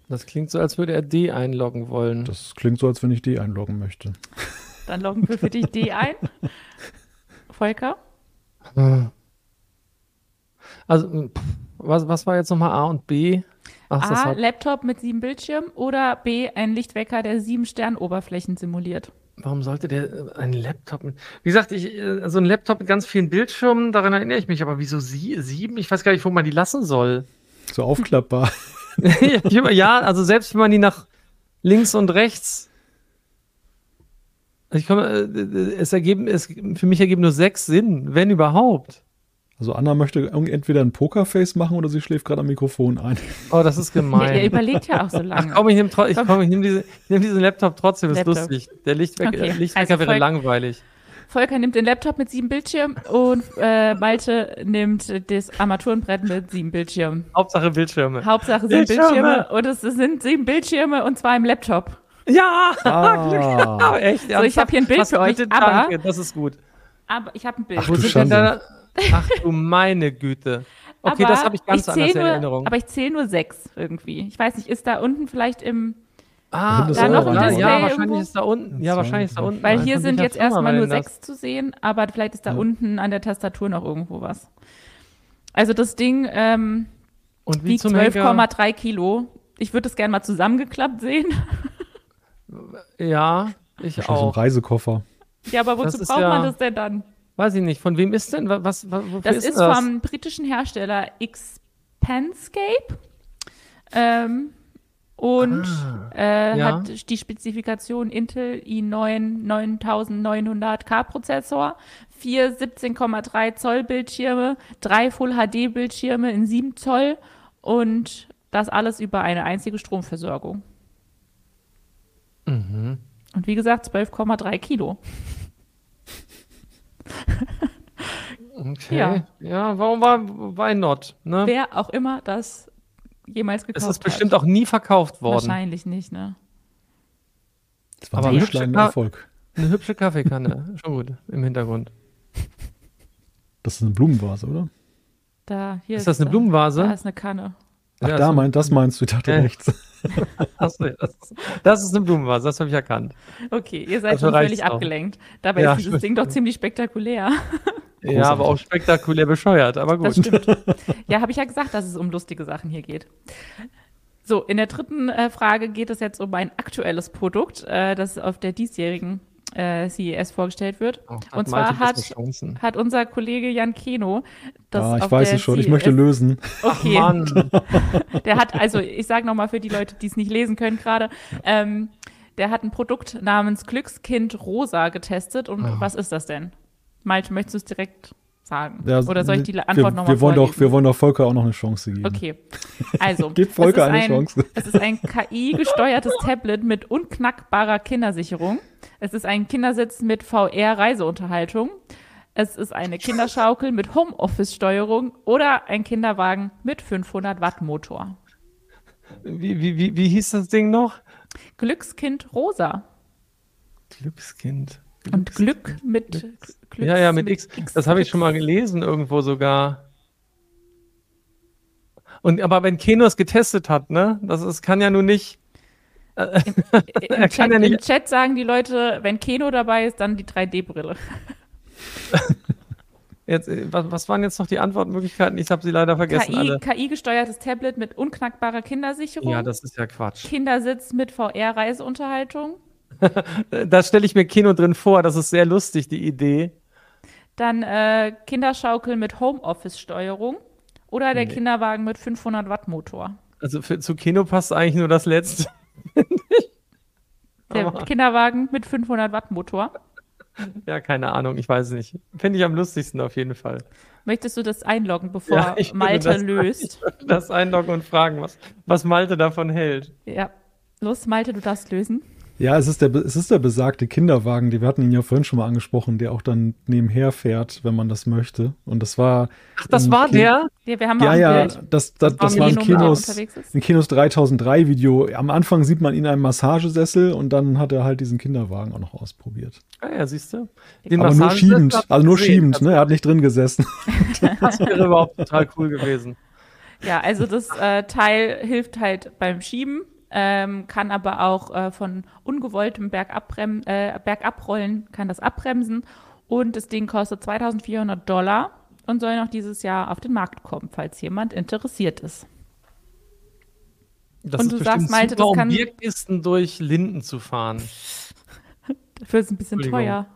Speaker 2: Das klingt so, als würde er D einloggen wollen.
Speaker 5: Das klingt so, als wenn ich D einloggen möchte. (laughs)
Speaker 1: Dann loggen wir für dich D ein. Volker?
Speaker 2: Also, was, was war jetzt nochmal A und B?
Speaker 1: Ach, A, Laptop mit sieben Bildschirmen oder B, ein Lichtwecker, der sieben Sternoberflächen simuliert.
Speaker 2: Warum sollte der äh, ein Laptop mit. Wie gesagt, ich, äh, so ein Laptop mit ganz vielen Bildschirmen, daran erinnere ich mich, aber wieso sie, sieben? Ich weiß gar nicht, wo man die lassen soll.
Speaker 5: So aufklappbar. (laughs)
Speaker 2: ja, also selbst wenn man die nach links und rechts ich komme, äh, es ergeben, es, für mich ergeben nur sechs Sinn, wenn überhaupt.
Speaker 5: Also Anna möchte entweder ein Pokerface machen oder sie schläft gerade am Mikrofon ein.
Speaker 2: Oh, das ist gemein.
Speaker 1: Er überlegt ja auch so lange.
Speaker 2: Ach, komm, ich nehme ich komm, ich nehm diese, nehm diesen Laptop trotzdem, das ist lustig. Der Lichtwecker, okay. Lichtwecker also wäre langweilig.
Speaker 1: Volker nimmt den Laptop mit sieben Bildschirmen und äh, Malte nimmt das Armaturenbrett mit sieben Bildschirmen.
Speaker 2: Hauptsache Bildschirme.
Speaker 1: Hauptsache sind Bildschirme, Bildschirme und es sind sieben Bildschirme und zwar im Laptop.
Speaker 2: Ja, ah. (laughs)
Speaker 1: echt. So, ich habe hier ein Bild für euch, aber
Speaker 2: danke, das ist gut.
Speaker 1: Aber ich habe ein Bild.
Speaker 2: Ach, Wo sind denn da? Ach du meine Güte. Okay, aber das habe ich ganz ich anders in Erinnerung.
Speaker 1: Aber ich zähle nur sechs irgendwie. Ich weiß nicht, ist da unten vielleicht im
Speaker 2: Ah, da noch ein Display ja, wahrscheinlich irgendwo? ist da unten. Ja, wahrscheinlich ist da unten.
Speaker 1: Weil hier sind jetzt erstmal nur sechs zu sehen, aber vielleicht ist da ja. unten an der Tastatur noch irgendwo was. Also das Ding ähm, wiegt 12,3 Kilo. Ich würde es gerne mal zusammengeklappt sehen.
Speaker 2: Ja, ich auch.
Speaker 5: Ein Reisekoffer.
Speaker 1: Ja, aber wozu braucht ja, man das denn dann?
Speaker 2: Weiß ich nicht. Von wem ist denn? Was, was,
Speaker 1: das ist, ist das? vom britischen Hersteller Xpanscape. Ähm, und ah, äh, ja. hat die Spezifikation Intel i9 9900K Prozessor, vier 17,3 Zoll Bildschirme, drei Full HD Bildschirme in 7 Zoll und das alles über eine einzige Stromversorgung. Mhm. Und wie gesagt, 12,3 Kilo.
Speaker 2: Okay. Ja. ja, warum war why not?
Speaker 1: Ne? Wer auch immer das jemals gekauft hat.
Speaker 2: Es ist bestimmt auch nie verkauft worden.
Speaker 1: Wahrscheinlich nicht, ne?
Speaker 5: Das war Aber ein hübsche Erfolg.
Speaker 2: Eine hübsche Kaffeekanne. (laughs) Schon gut, im Hintergrund.
Speaker 5: Das ist eine Blumenvase, oder?
Speaker 1: Da, hier
Speaker 2: ist, ist das eine Blumenvase?
Speaker 1: Da ist eine Kanne.
Speaker 5: Ach, ja, da meint, das meinst du, ich dachte ja. rechts. (laughs)
Speaker 2: Achso, das, das ist eine Blumenvase, das habe ich erkannt.
Speaker 1: Okay, ihr seid schon völlig auch. abgelenkt. Dabei ja, ist dieses Ding doch ziemlich spektakulär. (laughs)
Speaker 2: Ja, aber auch spektakulär bescheuert, aber gut. Das stimmt. (laughs)
Speaker 1: Ja, habe ich ja gesagt, dass es um lustige Sachen hier geht. So, in der dritten äh, Frage geht es jetzt um ein aktuelles Produkt, äh, das auf der diesjährigen äh, CES vorgestellt wird. Oh, und zwar hat, hat unser Kollege Jan Keno
Speaker 5: das ah, ich weiß es schon, CES ich möchte lösen. (laughs)
Speaker 1: Okay. Ach, Mann. (laughs) der hat, also ich sage nochmal für die Leute, die es nicht lesen können gerade, ähm, der hat ein Produkt namens Glückskind Rosa getestet. Und oh. was ist das denn? Malte, möchtest du es direkt sagen? Ja, Oder soll ich die Antwort nochmal
Speaker 5: wir wollen doch, Wir wollen doch Volker auch noch eine Chance geben.
Speaker 1: Okay. Also, (laughs)
Speaker 5: Gib Volker eine ein, Chance.
Speaker 1: Es ist ein KI-gesteuertes (laughs) Tablet mit unknackbarer Kindersicherung. Es ist ein Kindersitz mit VR-Reiseunterhaltung. Es ist eine Kinderschaukel mit Homeoffice-Steuerung oder ein Kinderwagen mit 500 Watt Motor.
Speaker 2: Wie, wie, wie, wie hieß das Ding noch?
Speaker 1: Glückskind Rosa.
Speaker 2: Glückskind.
Speaker 1: Und Glück mit
Speaker 2: Glücks, Ja, ja, mit, mit X. X. Das habe ich schon mal gelesen irgendwo sogar. Und aber wenn Keno es getestet hat, ne? Das ist, kann ja nun nicht.
Speaker 1: Äh, Im, (laughs) im, Chat, ja nicht. Im Chat sagen die Leute, wenn Keno dabei ist, dann die 3D-Brille. (laughs)
Speaker 2: Jetzt, äh, was, was, waren jetzt noch die Antwortmöglichkeiten? Ich habe sie leider vergessen.
Speaker 1: KI, KI-gesteuertes Tablet mit unknackbarer Kindersicherung.
Speaker 2: Ja, das ist ja Quatsch.
Speaker 1: Kindersitz mit VR-Reiseunterhaltung. (laughs)
Speaker 2: da stelle ich mir Kino drin vor. Das ist sehr lustig, die Idee.
Speaker 1: Dann äh, Kinderschaukel mit Homeoffice-Steuerung. Oder der nee. Kinderwagen mit 500 Watt Motor.
Speaker 2: Also für, zu Kino passt eigentlich nur das letzte. (laughs)
Speaker 1: der Kinderwagen mit 500 Watt Motor.
Speaker 2: Ja, keine Ahnung, ich weiß nicht. Finde ich am lustigsten auf jeden Fall.
Speaker 1: Möchtest du das einloggen, bevor ja, Malte das, löst? (laughs)
Speaker 2: Das einloggen und fragen, was, was Malte davon hält.
Speaker 1: Ja. Los, Malte, du darfst lösen.
Speaker 5: Ja, es ist, der, es ist der besagte Kinderwagen, wir hatten ihn ja vorhin schon mal angesprochen, der auch dann nebenher fährt, wenn man das möchte. Und das war.
Speaker 2: Ach, das war kind der?
Speaker 1: Ja, wir haben
Speaker 5: ja, ja, das, das, das, das war ein Kinos, ein Kinos 3003 Video. Am Anfang sieht man ihn in einem Massagesessel und dann hat er halt diesen Kinderwagen auch noch ausprobiert.
Speaker 2: Ah ja, siehst du.
Speaker 5: Den Aber nur schiebend, also nur schiebend, ne? Er hat nicht drin gesessen. (laughs)
Speaker 2: das wäre überhaupt total cool gewesen.
Speaker 1: Ja, also das äh, Teil hilft halt beim Schieben ähm, kann aber auch äh, von ungewolltem Bergabrem äh, Bergabrollen, kann das abbremsen. Und das Ding kostet 2400 Dollar und soll noch dieses Jahr auf den Markt kommen, falls jemand interessiert ist.
Speaker 2: Das und du sagst, Malte, das kann. Um Bierkisten durch Linden zu fahren.
Speaker 1: Dafür ist es ein bisschen teuer.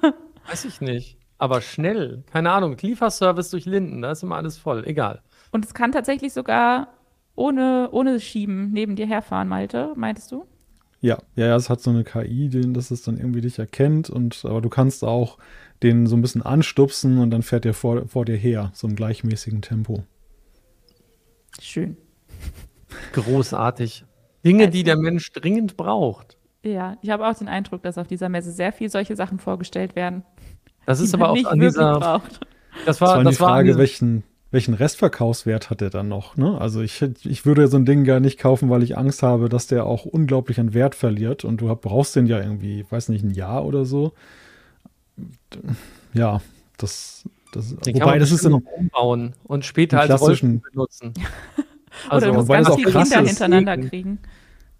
Speaker 1: (laughs)
Speaker 2: Weiß ich nicht. Aber schnell. Keine Ahnung. Lieferservice durch Linden, da ist immer alles voll. Egal.
Speaker 1: Und es kann tatsächlich sogar ohne, ohne Schieben neben dir herfahren, Malte, meintest du?
Speaker 5: Ja, ja, ja, es hat so eine KI, den, dass es dann irgendwie dich erkennt und aber du kannst auch den so ein bisschen anstupsen und dann fährt der vor, vor dir her, so im gleichmäßigen Tempo.
Speaker 1: Schön.
Speaker 2: Großartig. Dinge, also, die der Mensch dringend braucht.
Speaker 1: Ja, ich habe auch den Eindruck, dass auf dieser Messe sehr viel solche Sachen vorgestellt werden.
Speaker 2: Das ist aber auch an dieser. Braucht.
Speaker 5: Das war, das war die Frage, welchen, welchen Restverkaufswert hat der dann noch? Ne? Also ich, ich würde so ein Ding gar nicht kaufen, weil ich Angst habe, dass der auch unglaublich an Wert verliert und du brauchst den ja irgendwie, weiß nicht, ein Jahr oder so. Ja, das, das
Speaker 2: den wobei das ist noch umbauen und später als Rollstuhl benutzen. (laughs)
Speaker 1: also, oder du musst ganz viele Kinder hintereinander kriegen.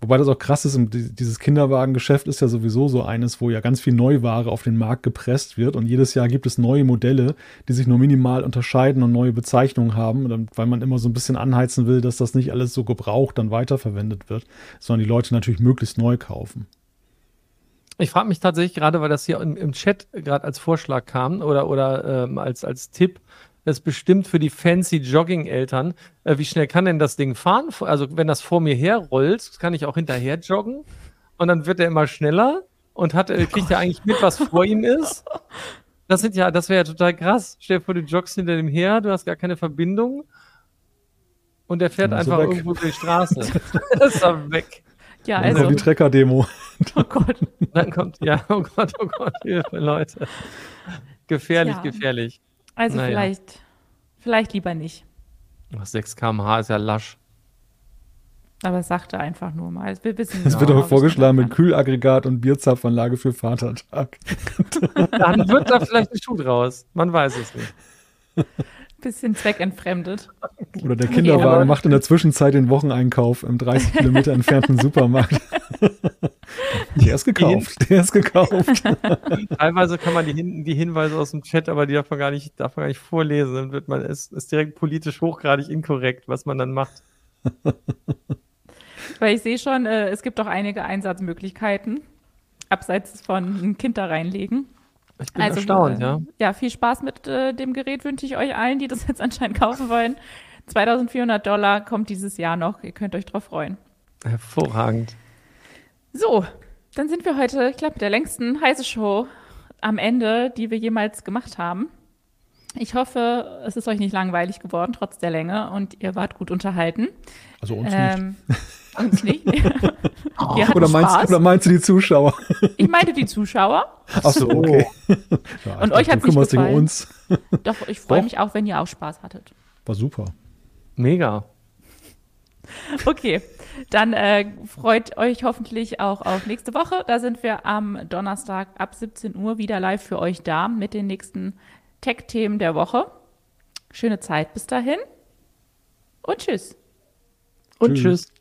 Speaker 5: Wobei das auch krass ist, dieses Kinderwagengeschäft ist ja sowieso so eines, wo ja ganz viel Neuware auf den Markt gepresst wird und jedes Jahr gibt es neue Modelle, die sich nur minimal unterscheiden und neue Bezeichnungen haben, weil man immer so ein bisschen anheizen will, dass das nicht alles so gebraucht dann weiterverwendet wird, sondern die Leute natürlich möglichst neu kaufen.
Speaker 2: Ich frage mich tatsächlich gerade, weil das hier im, im Chat gerade als Vorschlag kam oder, oder ähm, als, als Tipp, das ist bestimmt für die fancy Jogging-Eltern. Äh, wie schnell kann denn das Ding fahren? Also, wenn das vor mir herrollt, kann ich auch hinterher joggen. Und dann wird er immer schneller und hat, äh, kriegt er eigentlich mit, was vor ihm ist. Das sind ja, das wäre ja total krass. Stell dir vor, du joggst hinter dem her, du hast gar keine Verbindung. Und er fährt einfach weg. irgendwo durch die Straße. (laughs) das ist er weg.
Speaker 5: Ja, also. die Trecker-Demo. (laughs)
Speaker 2: Oh Gott. Dann kommt, ja, oh Gott, oh Gott, Hilfe, Leute. Gefährlich, ja. gefährlich.
Speaker 1: Also naja. vielleicht, vielleicht lieber nicht.
Speaker 2: 6 km/h ist ja lasch.
Speaker 1: Aber es sagte einfach nur mal.
Speaker 5: Wir wissen es wird auch vorgeschlagen mit Kühlaggregat und Bierzapfanlage für Vatertag.
Speaker 2: Dann wird da vielleicht ein Schuh draus. Man weiß es nicht. (laughs)
Speaker 1: Bisschen zweckentfremdet.
Speaker 5: Oder der Kinderwagen okay, macht in der Zwischenzeit den Wocheneinkauf im 30 Kilometer entfernten (laughs) Supermarkt. der ist gekauft, der ist gekauft. (laughs)
Speaker 2: Teilweise kann man die, die, Hinweise aus dem Chat, aber die darf man gar nicht, darf man gar nicht vorlesen. Dann wird man, ist, ist direkt politisch hochgradig inkorrekt, was man dann macht. (laughs)
Speaker 1: Weil ich sehe schon, äh, es gibt auch einige Einsatzmöglichkeiten, abseits von ein Kind da reinlegen.
Speaker 2: Ich bin also, erstaunt, ja.
Speaker 1: Ja, viel Spaß mit äh, dem Gerät wünsche ich euch allen, die das jetzt anscheinend kaufen wollen. 2400 Dollar kommt dieses Jahr noch. Ihr könnt euch drauf freuen.
Speaker 2: Hervorragend.
Speaker 1: So, dann sind wir heute, ich glaube, mit der längsten heiße Show am Ende, die wir jemals gemacht haben. Ich hoffe, es ist euch nicht langweilig geworden, trotz der Länge, und ihr wart gut unterhalten.
Speaker 5: Also uns ähm, nicht.
Speaker 1: Uns nicht. (laughs)
Speaker 5: oder, meinst, oder, meinst, du die Zuschauer?
Speaker 1: Ich meinte die Zuschauer.
Speaker 5: Ach so, okay. (laughs)
Speaker 1: Ja, und euch hat es nicht gefallen.
Speaker 5: uns.
Speaker 1: Doch, ich freue mich auch, wenn ihr auch Spaß hattet.
Speaker 5: War super.
Speaker 2: Mega.
Speaker 1: Okay. Dann äh, freut euch hoffentlich auch auf nächste Woche. Da sind wir am Donnerstag ab 17 Uhr wieder live für euch da mit den nächsten Tech-Themen der Woche. Schöne Zeit bis dahin und tschüss.
Speaker 2: Und tschüss. tschüss.